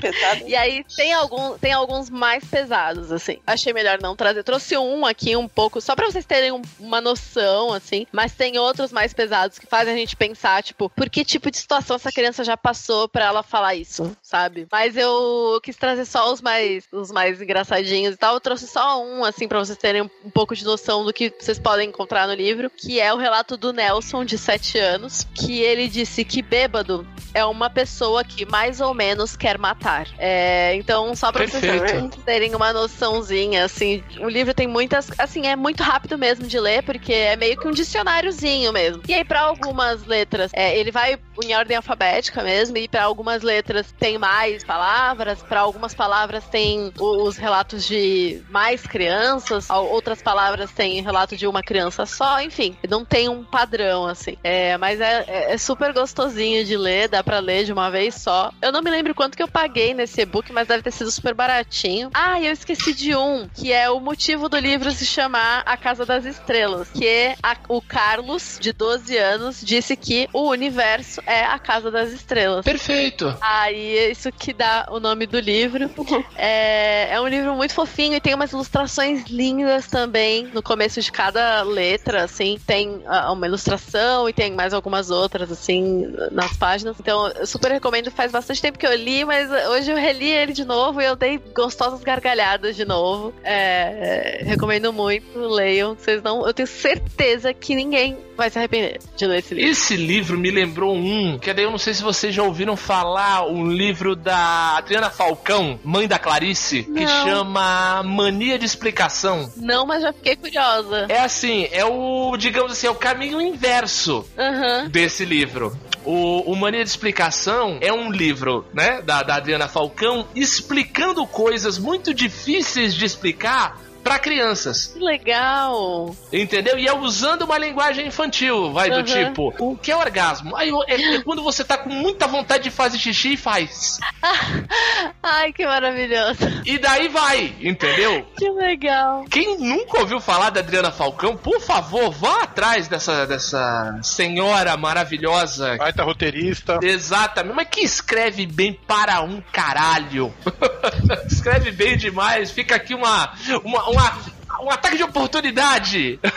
pesado. E aí tem, algum, tem alguns mais pesados, assim. Achei melhor não trazer. Trouxe um aqui um pouco, só pra vocês terem um- uma noção, assim. Mas tem outros mais pesados que fazem a gente pensar, tipo, por que tipo de situação essa criança já passou pra ela falar isso, sabe? Mas eu quis trazer só os mais, os mais engraçadinhos e tal. Eu trouxe só um, assim, pra vocês terem um, pouco de noção do que vocês podem encontrar no livro, que é o relato do Nelson, de 7 anos, que ele disse que bêbado é uma pessoa que mais ou menos quer matar. É, então, só pra vocês Perfeito. terem uma noçãozinha, assim, o livro tem muitas. Assim, é muito rápido mesmo de ler, porque é meio que um dicionáriozinho mesmo. E aí, pra algumas letras, é, ele vai em ordem alfabética mesmo, e pra algumas letras tem mais palavras, pra algumas palavras tem os relatos de mais crianças, outras palavras tem relato de uma criança só, enfim, não tem um padrão, assim. É, mas é, é- é super gostosinho de ler, dá pra ler de uma vez só. Eu não me lembro quanto que eu paguei nesse e-book, mas deve ter sido super baratinho. Ah, e eu esqueci de um, que é o motivo do livro se chamar A Casa das Estrelas, que a- o Carlos, de 12 anos, disse que o universo é a Casa das Estrelas. Perfeito. Aí é isso que dá o nome do livro. É, é um livro muito fofinho e tem umas ilustrações lindas também no começo de cada letra, assim. Tem ah, uma ilustração e tem mais algumas outras, assim, nas páginas. Então, eu super recomendo. Faz bastante tempo que eu li, mas hoje eu reli ele de novo e eu dei gostosas gargalhadas de novo. É, é, recomendo muito, leiam. Vocês não. Eu tenho certeza que ninguém vai se arrepender de ler esse livro. Esse livro me lembrou um, que daí eu não sei se vocês já ouviram falar, o um livro da Adriana Falcão, mãe da Clarice, que Não. chama Mania de Explicação. Não, mas já fiquei curiosa. É assim, é o, digamos assim, é o caminho inverso Aham. desse livro. O, o Mania de Explicação é um livro, né, da, da Adriana Falcão, explicando coisas muito difíceis de explicar para crianças, Que legal. entendeu? E é usando uma linguagem infantil, vai do Uhum. tipo, o que é orgasmo? Aí é, é quando você tá com muita vontade de fazer xixi e faz. Ai, que maravilhoso. E daí vai, entendeu? Que legal. Quem nunca ouviu falar da Adriana Falcão, por favor, vá atrás dessa, dessa senhora maravilhosa Baita roteirista. Exatamente, mas que escreve bem para um caralho. escreve bem demais. Fica aqui uma, uma, uma- um ataque de oportunidade.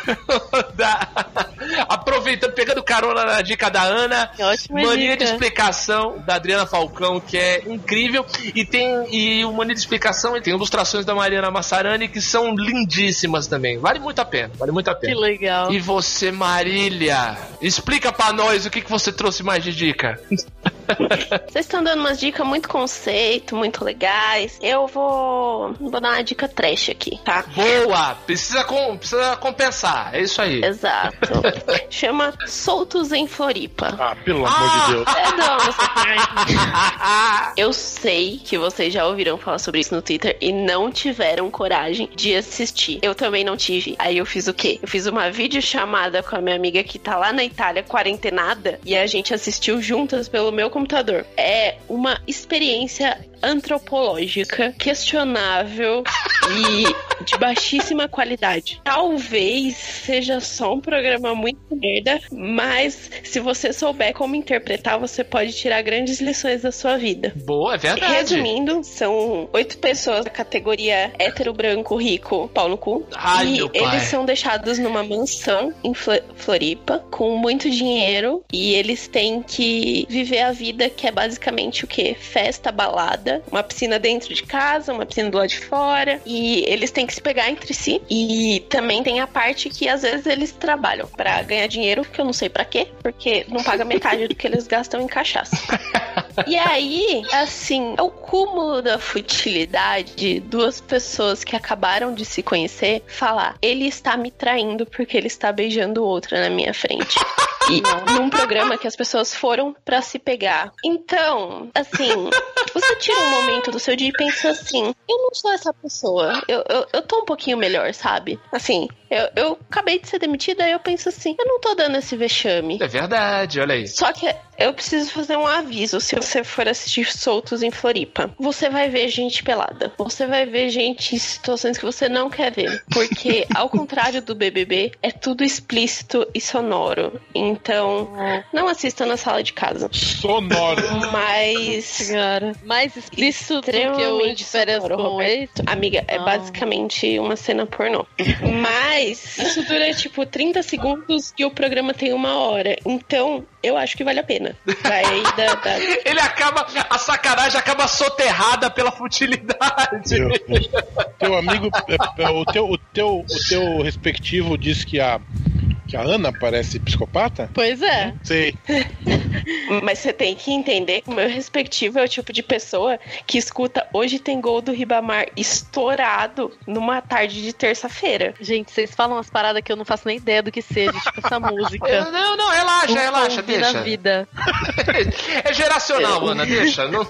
Da- Aproveitando, pegando carona na dica da Ana. Que ótima Mania de dica. explicação da Adriana Falcão, que é incrível. E tem e o Mania de explicação tem ilustrações da Mariana Massarani que são lindíssimas também. Vale muito a pena, vale muito a Que pena. legal. E você, Marília, explica pra nós o que, que você trouxe mais de dica. Vocês estão dando umas dicas muito conceito, muito legais. Eu vou, vou dar uma dica trash aqui, tá? Boa! Precisa, com, precisa compensar, é isso aí. Exato. Chama Soltos em Floripa. Ah, pelo amor Ah! de Deus. Perdão, você Eu sei que vocês já ouviram falar sobre isso no Twitter e não tiveram coragem de assistir. Eu também não tive. Aí eu fiz o quê? Eu fiz uma videochamada com a minha amiga que tá lá na Itália, quarentenada, e a gente assistiu juntas pelo meu computador. É uma experiência antropológica questionável e de baixíssima qualidade. Talvez seja só um programa muito merda, mas se você souber como interpretar, você pode tirar grandes lições da sua vida. Boa, é verdade. Resumindo, são oito pessoas da categoria hétero, branco, rico, pau no cu. Ai, e meu pai. eles são deixados numa mansão em Flo- Floripa com muito dinheiro e eles têm que viver a vida que é basicamente o que? Festa, balada, uma piscina dentro de casa, uma piscina do lado de fora e eles têm que se pegar entre si. E também tem a parte que às vezes eles trabalham pra ganhar dinheiro, que eu não sei pra quê, porque não paga metade do que eles gastam em cachaça. E aí, assim, é o cúmulo da futilidade, duas pessoas que acabaram de se conhecer falar, ele está me traindo porque ele está beijando outra na minha frente. E num programa que as pessoas foram pra se pegar. Então, assim, você tira um momento do seu dia e pensa assim: eu não sou essa pessoa. Eu, eu, eu tô um pouquinho melhor, sabe? Assim, eu, eu acabei de ser demitida, aí eu penso assim: eu não tô dando esse vexame. É verdade, olha aí. Só que eu preciso fazer um aviso se você for assistir Soltos em Floripa. Você vai ver gente pelada. Você vai ver gente em situações que você não quer ver. Porque, ao contrário do BBB, é tudo explícito e sonoro. Então, não assista na sala de casa. Sonoro. Mas. Senhora. Mais explícito do que o Extremamente de férias sonoro, com Roberto. Amiga, é Ah. basicamente uma cena pornô. Mas isso dura tipo 30 segundos e o programa tem uma hora. Então, eu acho que vale a pena. Vai da- da, Ele acaba, a sacanagem acaba soterrada pela futilidade. Meu. Teu amigo, é, é, o teu, o teu, o teu respectivo disse que a que a Ana parece psicopata? Pois é. Sei. Mas você tem que entender que o meu respectivo é o tipo de pessoa que escuta Hoje tem gol do Ribamar estourado numa tarde de terça-feira. Gente, vocês falam umas paradas que eu não faço nem ideia do que seja, tipo essa música. Eu- Não, não, relaxa, Nunca relaxa, deixa. vida. É geracional, Ana, deixa. Não-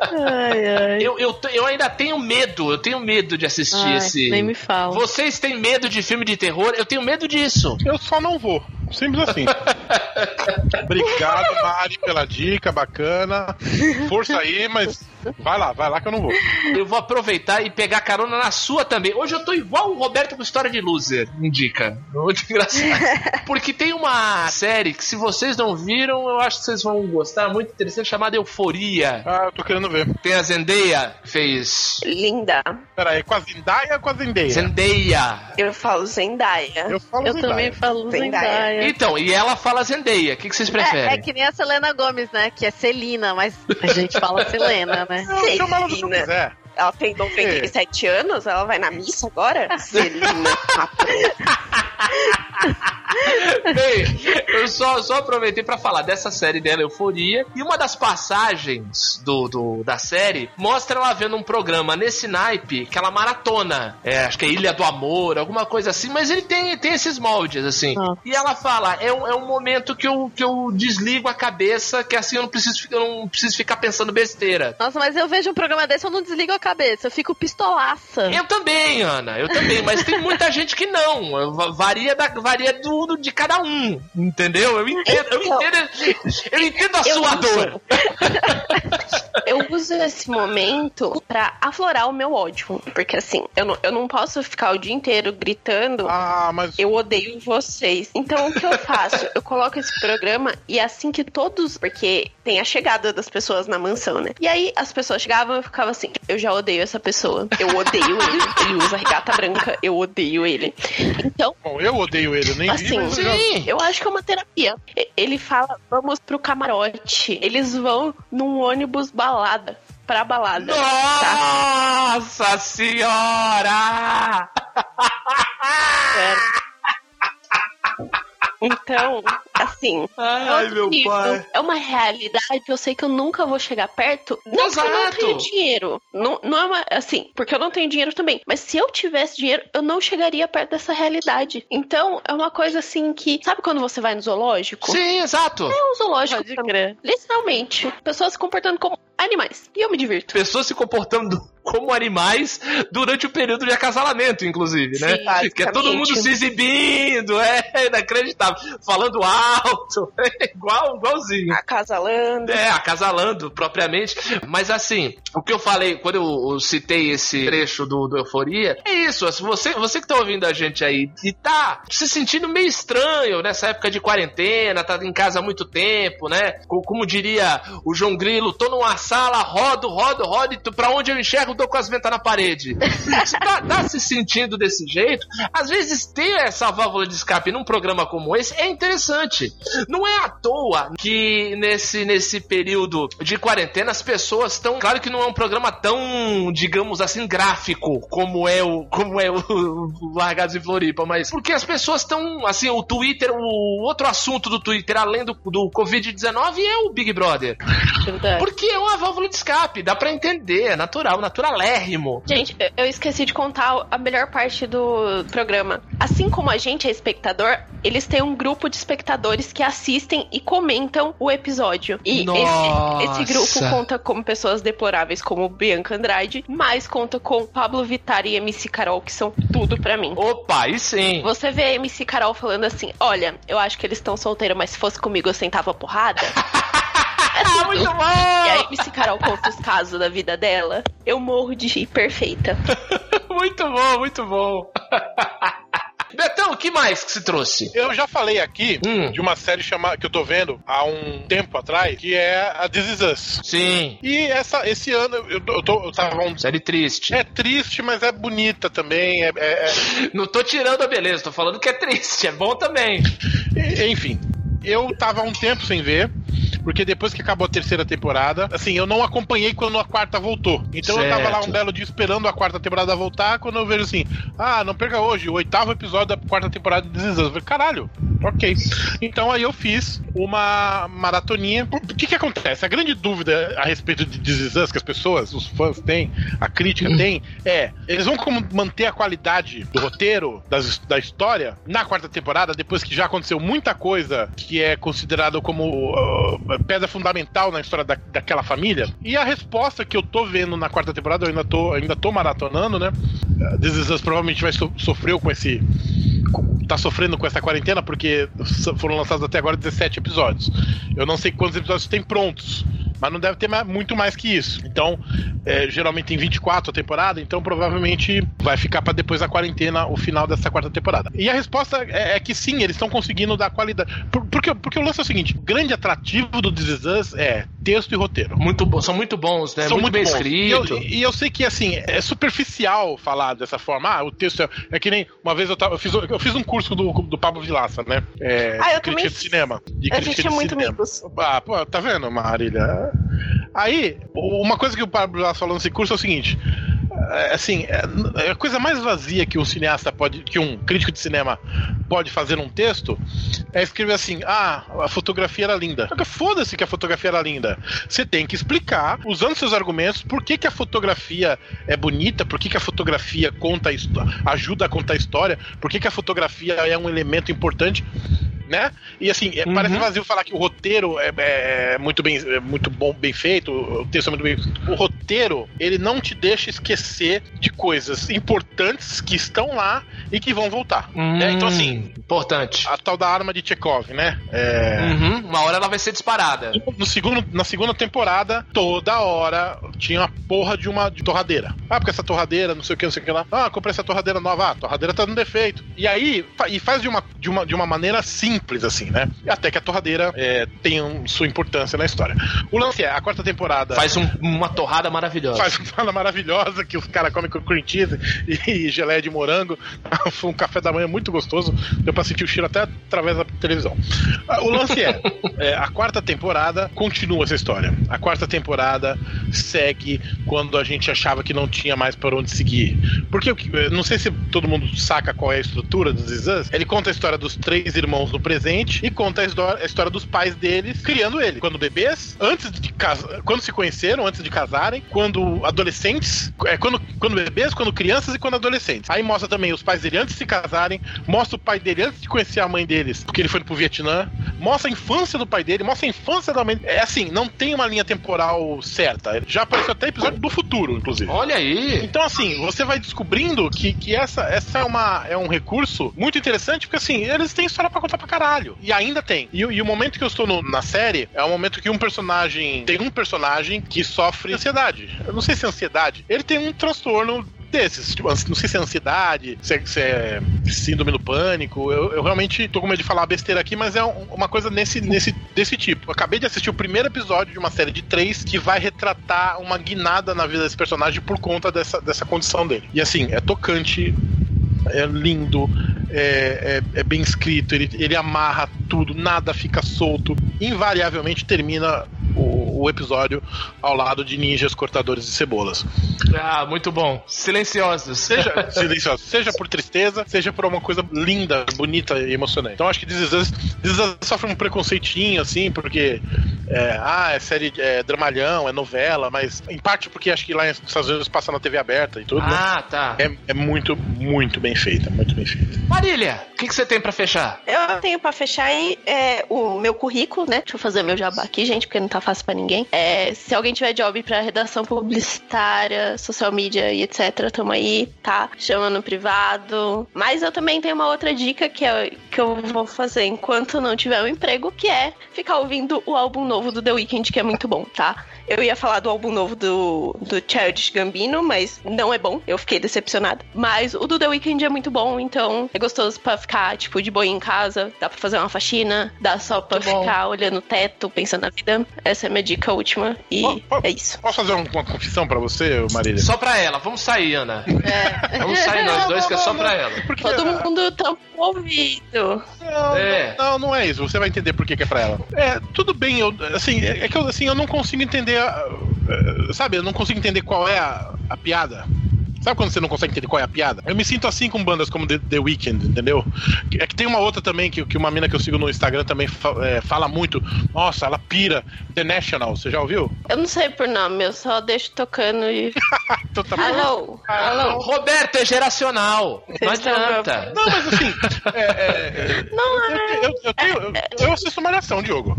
Ai, ai. Eu, eu, eu ainda tenho medo, eu tenho medo de assistir Ai, esse. Nem me fala. Vocês têm medo de filme de terror? Eu tenho medo disso. Eu só não vou. Simples assim. Obrigado, Mari, pela dica, bacana. Força aí, mas vai lá, vai lá que eu não vou. Eu vou aproveitar e pegar carona na sua também. Hoje eu tô igual o Roberto com história de loser, indica. Muito engraçado. Porque tem uma série que, se vocês não viram, eu acho que vocês vão gostar, muito interessante, chamada Euforia. Ah, eu tô querendo ver. Tem a Zendaya, que fez. Linda. Pera aí, com a Zendaya ou com a Zendaya? Zendaya. Eu falo Zendaya. Eu falo Eu Zendaya. também falo Zendaya. Zendaya. Então, e ela fala Zendaya. O que, que vocês É, preferem? é que nem a Selena Gomes, né? Que é Celina, mas a gente fala Selena, né? Ela do que eu quiser. Ela tem 97 anos, ela vai na missa agora? Celina. Bem, eu só, só aproveitei pra falar dessa série dela, Euforia. E uma das passagens do, do- da série mostra ela vendo um programa nesse naipe que ela maratona. É, acho que é Ilha do Amor, alguma coisa assim, mas ele tem, tem esses moldes, assim. Ah. E ela fala: é um, é um momento que eu, que eu desligo a cabeça, que assim eu não preciso, eu não preciso ficar pensando besteira. Nossa, mas eu vejo um programa desse, eu não desligo a cabeça, eu fico pistolaça. Eu também, Ana, eu também, mas tem muita gente que não. Va- Varia, da, varia do, do- de cada um, entendeu? Eu entendo, eu Então, entendo, eu entendo a eu sua uso. dor. Eu uso esse momento pra aflorar o meu ódio. Porque assim, eu não, eu não posso ficar o dia inteiro gritando. Ah, mas. Eu odeio vocês. Então o que eu faço? Eu coloco esse programa e assim que todos. Porque tem a chegada das pessoas na mansão, né? E aí as pessoas chegavam e eu ficava assim: eu já odeio essa pessoa. Eu odeio ele. Ele usa regata branca. Eu odeio ele. Então, Bom, eu odeio ele, nem vi, Assim, eu já- eu acho que é uma terapia. Ele fala, vamos pro camarote. Eles vão num ônibus balada. Pra balada. Tá? Nossa senhora! Sério. Então, assim, Ai, outro meu nível. pai. é uma realidade. Eu sei que eu nunca vou chegar perto. Não porque eu não Exato. tenho dinheiro. Não, não é uma, assim, porque eu não tenho dinheiro também. Mas se eu tivesse dinheiro, eu não chegaria perto dessa realidade. Então, é uma coisa assim que. Sabe quando você vai no zoológico? Sim, exato. É um zoológico Pode crer. Literalmente. Pessoas se comportando como animais. E eu me divirto. Pessoas se comportando como animais durante o período de acasalamento, inclusive, né? Sim, que é todo mundo se exibindo, é inacreditável. Falando alto, é igual, igualzinho. Acasalando. É, acasalando propriamente. Mas assim, o que eu falei quando eu, eu citei esse trecho do, do Euforia, é isso. assim, Você, você que tá ouvindo a gente aí e tá se sentindo meio estranho nessa época de quarentena, tá em casa há muito tempo, né? Co- Como, diria o João Grilo, tô numa sala, rodo, rodo, rodo, e pra onde eu enxergo, tô com as ventas na parede. Você tá, tá se sentindo desse jeito? Às vezes ter essa válvula de escape num programa como esse é interessante. Não é à toa que nesse, nesse período de quarentena as pessoas estão. Claro que não é um programa tão, digamos assim, gráfico como é o, como é o, Largados em Floripa, mas porque as pessoas estão. Assim, o Twitter, o outro assunto do Twitter, além do, do Covid-19, é o Big Brother. Porque é uma válvula de escape, dá pra entender, é natural, naturalérrimo. Gente, eu- esqueci de contar a melhor parte do programa. Assim como a gente é espectador, eles têm um grupo de espectadores que assistem e comentam o episódio. E esse, esse grupo conta com pessoas deploráveis como Bianca Andrade, mas conta com Pablo Vittar e MC Carol, que são tudo pra mim. Opa, aí sim. Você vê a MC Carol falando assim: Olha, eu acho que eles estão solteiros, mas se fosse comigo eu sentava porrada. Ah, muito E bom! aí, MC Carol conta os casos da vida dela. Eu morro de rir, perfeita. Muito bom, muito bom. Betão, o que mais que se trouxe? Eu já falei aqui Hum. de uma série chamada que eu tô vendo há um tempo atrás, que é a This Is Us. Sim. E essa, esse ano eu, tô- eu, tô, eu tava um. Série triste. É triste, mas é bonita também. É, é- é- Não tô tirando a beleza, tô falando que é triste, é bom também. e- enfim, eu tava um tempo sem ver. Porque depois que acabou a terceira temporada, assim, eu não acompanhei quando a quarta voltou. Então eu tava lá Certo. um belo dia esperando a quarta temporada voltar. Quando eu vejo assim, ah, não perca hoje, o oitavo episódio da quarta temporada de This. Eu falei, caralho, ok. Então aí eu fiz uma maratoninha. O que que acontece? A grande dúvida a respeito de This que as pessoas, os fãs têm, a crítica tem, é: eles vão como manter a qualidade do roteiro, das, da história, na quarta temporada, depois que já aconteceu muita coisa que é considerado como uh, pedra fundamental na história da, daquela família? E a resposta que eu tô vendo na quarta temporada, eu ainda tô, ainda tô maratonando, né? Uh, This provavelmente vai so, sofreu com esse tá sofrendo com essa quarentena porque foram lançados até agora 17 episódios. Eu não sei quantos episódios tem prontos, mas não deve ter mais- muito mais que isso. Então, é, geralmente tem 24 a temporada, então provavelmente vai ficar para depois da quarentena o final dessa quarta temporada. E a resposta é, é que sim, eles estão conseguindo dar qualidade. Por- porque, porque o lance é o seguinte: o grande atrativo do This Is Us é texto e roteiro. Muito bom, são muito bons, né? São muito, bem bons. escrito. E eu, e eu sei que, assim, é superficial falar dessa forma. Ah, o texto é, é que nem. Uma vez eu, tava, eu, fiz, eu fiz um curso do, do Pablo Vilaça, né? É, Ah, eu de crítica também de cinema. De A crítica gente é de muito cinema. amigos. Ah, pô, tá vendo, Marília? Aí, uma coisa que o Pablo Vilaça falou nesse curso é o seguinte. é, assim, é, é a coisa mais vazia que um cineasta pode, que um crítico de cinema pode fazer num texto é escrever assim: ah, a fotografia era linda. Foda-se que a fotografia era linda. Você tem que explicar, usando seus argumentos, por que, que a fotografia é bonita, por que, que a fotografia conta ajuda a contar a história, por que, que a fotografia é um elemento importante. Né? E assim, é, parece vazio falar que o roteiro é, é muito bem, é muito bom, bem feito, o texto é muito bem. O roteiro, ele não te deixa esquecer de coisas importantes que estão lá e que vão voltar. né? Então, assim, Importante. a tal da arma de Chekhov, né? É, Uhum, Uma hora ela vai ser disparada. no segundo, na segunda temporada, toda hora tinha uma porra de uma de torradeira. Ah, porque essa torradeira, não sei o que, não sei o que lá. Ah, comprei essa torradeira nova. Ah, a torradeira tá no defeito. E aí, fa- e faz de uma, de uma, de uma maneira simples, assim, né? Até que a torradeira é, tem um- sua importância na história. O lance é, a quarta temporada. Faz um- uma torrada maravilhosa. Faz uma parada maravilhosa que os caras comem com cream cheese e geleia de morango. Foi um café da manhã muito gostoso. Deu pra sentir o cheiro até através da televisão. O lance é, é, a quarta temporada continua essa história. A quarta temporada segue quando a gente achava que não tinha mais por onde seguir. Porque não sei se todo mundo saca qual é a estrutura dos Us. Ele conta a história dos três irmãos no presente e conta a histó- a história dos pais deles criando ele. Quando bebês, antes de casar, quando se conheceram, antes de casarem, quando adolescentes, é, quando, quando bebês, quando crianças e quando adolescentes. Aí mostra também os pais dele antes de se casarem, mostra o pai dele antes de conhecer a mãe deles, porque ele foi pro Vietnã, mostra a infância do pai dele, mostra a infância da mãe. É assim, não tem uma linha temporal certa. Já apareceu até episódio do futuro, inclusive. Olha aí. Então, assim, você vai descobrindo que, que essa, essa é, uma, é um recurso muito interessante, porque, assim, eles têm história pra contar pra caralho. E ainda tem. E, o- e o momento que eu estou no- na série é o momento que um personagem. Tem um personagem que sofre ansiedade. Eu não sei se é ansiedade. Ele tem um transtorno desses. Tipo, não sei se é ansiedade, se é, se é síndrome do pânico. Eu, eu realmente tô com medo de falar besteira aqui, mas é um- uma coisa nesse, nesse, desse tipo. Eu acabei de assistir o primeiro episódio de uma série de três que vai retratar uma guinada na vida desse personagem por conta dessa, dessa condição dele. E assim, é tocante. É lindo, é, é- é bem escrito, ele, ele amarra tudo, nada fica solto. Invariavelmente termina o, o episódio ao lado de ninjas cortadores de cebolas. Ah, muito bom. Silenciosos. Seja silencioso, seja por tristeza, seja por uma coisa linda, bonita e emocionante. Então acho que This Is Us, This Is Us sofre um preconceitinho, assim, porque é, ah, é série, é dramalhão, é novela, mas em parte porque acho que lá nos Estados Unidos passa na TV aberta e tudo, né? Ah, tá. É, é muito, muito bem feita, muito bem feita. Marília, o que, que você tem pra fechar? Eu tenho pra fechar aí é, o meu currículo, né? Deixa eu fazer meu jabá aqui, gente, porque não tá fácil pra ninguém. É, se alguém tiver job pra redação publicitária, social media e etc, tamo aí, tá? Chama no privado. Mas eu também tenho uma outra dica que, é, que eu vou fazer enquanto não tiver um emprego, que é ficar ouvindo o álbum novo do The Weeknd, que é muito bom, tá? Eu ia falar do álbum novo do, do Childish Gambino, mas não é bom. Eu fiquei decepcionada. Mas o do The Weeknd é muito bom, então é gostoso pra ficar, tipo, de boa em casa. Dá pra fazer uma faxina, dá só pra Muito bom. ficar olhando o teto, pensando na vida. Essa é a minha dica última. E é isso. Posso fazer um- uma confissão pra você, Marília? Só pra ela. Vamos sair, Ana. É. Vamos sair nós dois, que é só pra ela. Porque Todo mundo tampa o ouvido. Não, É. não, não é isso. Você vai entender por que, que é pra ela. É, tudo bem, eu, assim, é é que eu, assim, eu não consigo entender. a- a- sabe, eu não consigo entender qual é a, a piada. Sabe quando você não consegue entender qual é a piada? Eu me sinto assim com bandas como The, The Weeknd, entendeu? É que tem uma outra também, que, que uma mina que eu sigo no Instagram também fa- é, fala muito. Nossa, ela pira. The National, você já ouviu? Eu não sei por nome, eu só deixo tocando e. Então tá bom. Alô? Alô? Roberto é geracional. Não adianta. Não, mas assim. é, é, é, Não, eu, eu, eu, tenho- eu, eu assisto Malhação, Diogo.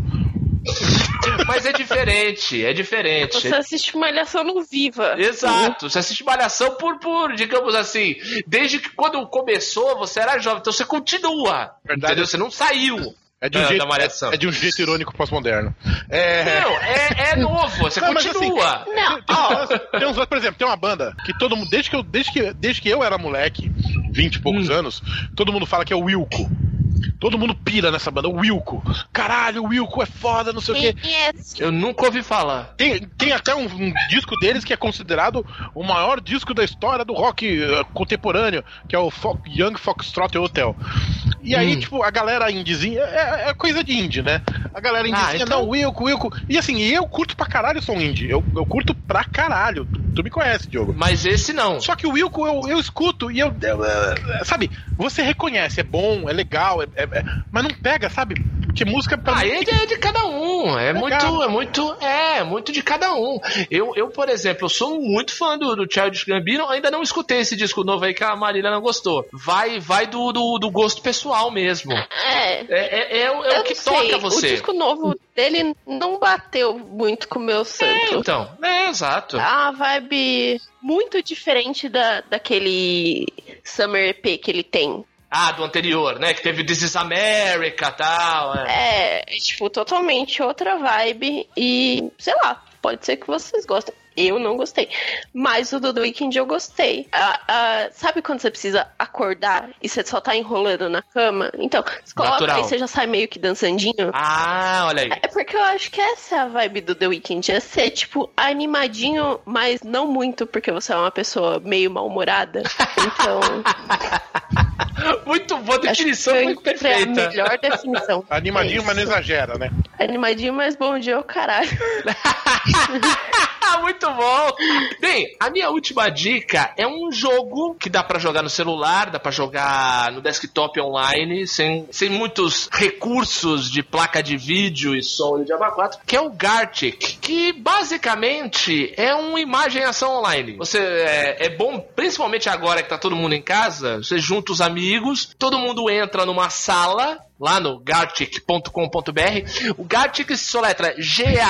Mas é diferente, é diferente. você assiste Malhação no Viva. Exato, você assiste Malhação por, por, digamos assim, desde que quando começou você era jovem, então você continua. Verdade. Entendeu? Você não saiu. É de um, É, jeito, da Malhação. é, é de um jeito irônico pós-moderno. É. Não, é, é novo, você Não, assim, continua. Não, Tem, uns- tem uns, por exemplo, tem uma banda que todo mundo, desde que eu, desde que, desde que eu era moleque, 20 e poucos anos, todo mundo fala que é o Wilco. Todo mundo pira nessa banda, o Wilco. Caralho, o Wilco é foda, não sei o quê. É esse? Eu nunca ouvi falar. Tem, tem até um, um disco deles que é considerado o maior disco da história do rock eh, contemporâneo, que é o Fo- Young Foxtrot Hotel. E aí, Hum. tipo, a galera indizinha é, é coisa de indie, né? A galera indizinha, Ah, então- não, Wilco, Wilco. E assim, eu curto pra caralho som indie. Eu, eu curto pra caralho. Tu, tu me conhece, Diogo. Mas esse não. Só que o Wilco eu, eu escuto e eu, eu, eh, Sabe, você reconhece, é bom, é legal, é, é- é- mas não pega, sabe? Porque música pra Ah, mim é de cada um. É Legal. muito, é muito, é, muito de cada um. Eu, eu, por exemplo, eu sou muito fã do, do Childish Gambino. Ainda não escutei esse disco novo aí que a Marília não gostou. Vai, vai do, do, do gosto pessoal mesmo. É. É, é, é o- é que toca você. O disco novo dele não bateu muito com o meu É, santo. então, é exato. A vibe muito diferente da, daquele Summer EP que ele tem. Ah, do anterior, né? Que teve This is America e tal. É. É, é, tipo, totalmente outra vibe e, sei lá, pode ser que vocês gostem. Eu não gostei. Mas o do The Weeknd eu gostei. Ah, ah, sabe quando você precisa acordar e você só tá enrolando na cama? Então, você coloca Natural. aí você já sai meio que dançandinho. Ah, olha aí. É porque eu acho que essa é a vibe do The Weeknd. É ser, tipo, animadinho, mas não muito, porque você é uma pessoa meio mal-humorada. Então, Muito boa acho que definição, eu foi encontrei a perfeita. melhor definição. animadinho, É mas não isso. exagera, né? Animadinho, mas bom dia, ô caralho. Muito bom! Bem, a minha última dica é um jogo que dá pra jogar no celular, dá pra jogar no desktop online, sem, sem muitos recursos de placa de vídeo e som de 4, que é o Gartic, que basicamente é uma imagem ação online. Você é, é bom, principalmente agora que tá todo mundo em casa, você junta os amigos, todo mundo entra numa sala lá no gartic.com.br. O Gartic se soletra G-A-R-T-I-C,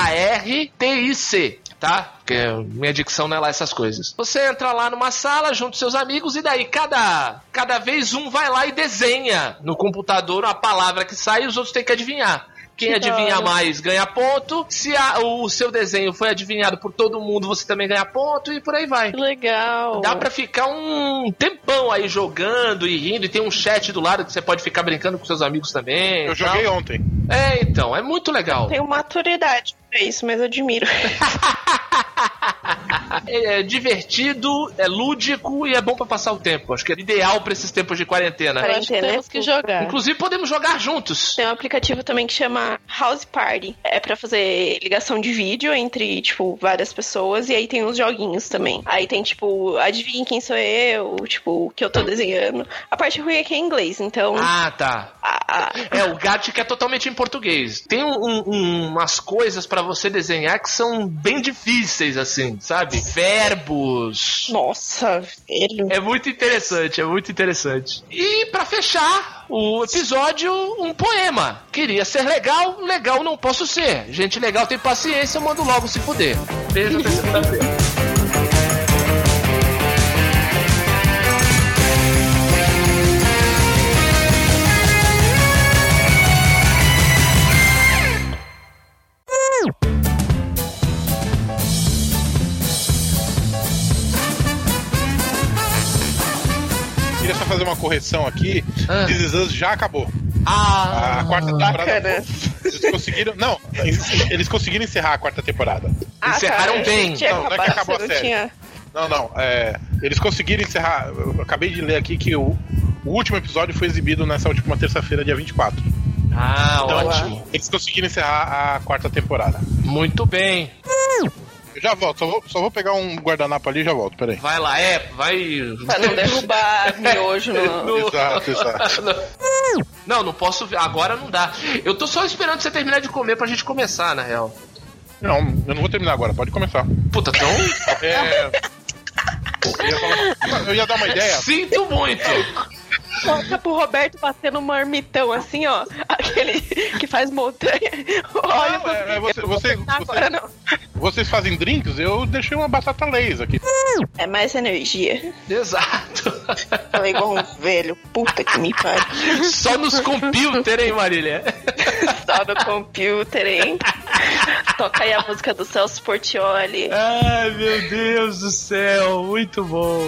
tá? Porque minha dicção não é lá essas coisas. Você entra lá numa sala, junto com seus amigos, e daí cada, cada vez um vai lá e desenha no computador a palavra que sai e os outros têm que adivinhar. Quem Que adivinha mais ganha ponto. Se a- o seu desenho foi adivinhado por todo mundo, você também ganha ponto e por aí vai. Que legal. Dá pra ficar um tempão aí jogando e rindo, e tem um chat do lado que você pode ficar brincando com seus amigos também. Eu tal. joguei ontem. É, então, é muito legal. Tenho maturidade pra isso, mas admiro. É divertido, é lúdico e é bom pra passar o tempo. Acho que é ideal pra esses tempos de quarentena. Quarentena é temos que jogar. Inclusive, podemos jogar juntos. Tem um aplicativo também que chama House Party. É pra fazer ligação de vídeo entre, tipo, várias pessoas. E aí tem uns joguinhos também. Aí tem, tipo, adivinha quem sou eu, tipo, o que eu tô desenhando. A parte ruim é que é em inglês, então. Ah, tá. a- a- É, o Gartic é totalmente em português. Tem um- um- umas coisas pra você desenhar que são bem difíceis, assim, sabe? Verbos. Nossa, velho. É muito interessante, é muito interessante. E pra fechar o episódio, um poema. Queria ser legal, legal não posso ser. Gente legal tem paciência, eu mando logo se fuder. Beijo até segunda-feira. Correção aqui. Ah. This já acabou. Ah, A quarta temporada. Bacana. Eles conseguiram. Não, eles conseguiram encerrar a quarta temporada. Encerraram tá, eu bem. Não, não é que acabou a série. tinha... Não, não. é, eles conseguiram encerrar. Eu acabei de ler aqui que o, o último episódio foi exibido nessa última terça-feira, dia 24. Ah, Então, ótimo. eles conseguiram encerrar a quarta temporada. Muito bem. Eu já volto, só vou, só vou pegar um guardanapo ali e já volto, peraí. Vai lá, é, vai. Pra não derrubar miojo no... No- Exato, exato. Não, não posso ver. Agora não dá. Eu tô só esperando você terminar de comer pra gente começar, na real. Não, eu não vou terminar agora, pode começar. Puta, tão. É. Eu ia, falar- eu ia dar uma ideia. Sinto muito. Coloca pro Roberto batendo um marmitão assim, ó. Aquele que faz montanha. Olha, Não, é, é, você- você- agora não. Vocês fazem drinks? Eu deixei uma batata laser aqui. É mais energia. Exato. Falei igual um velho. Puta que me pariu. Só nos computer, hein, Marília? Só no computer, hein? Toca aí a música do Celso Portioli. Ai, meu Deus do céu. Muito bom.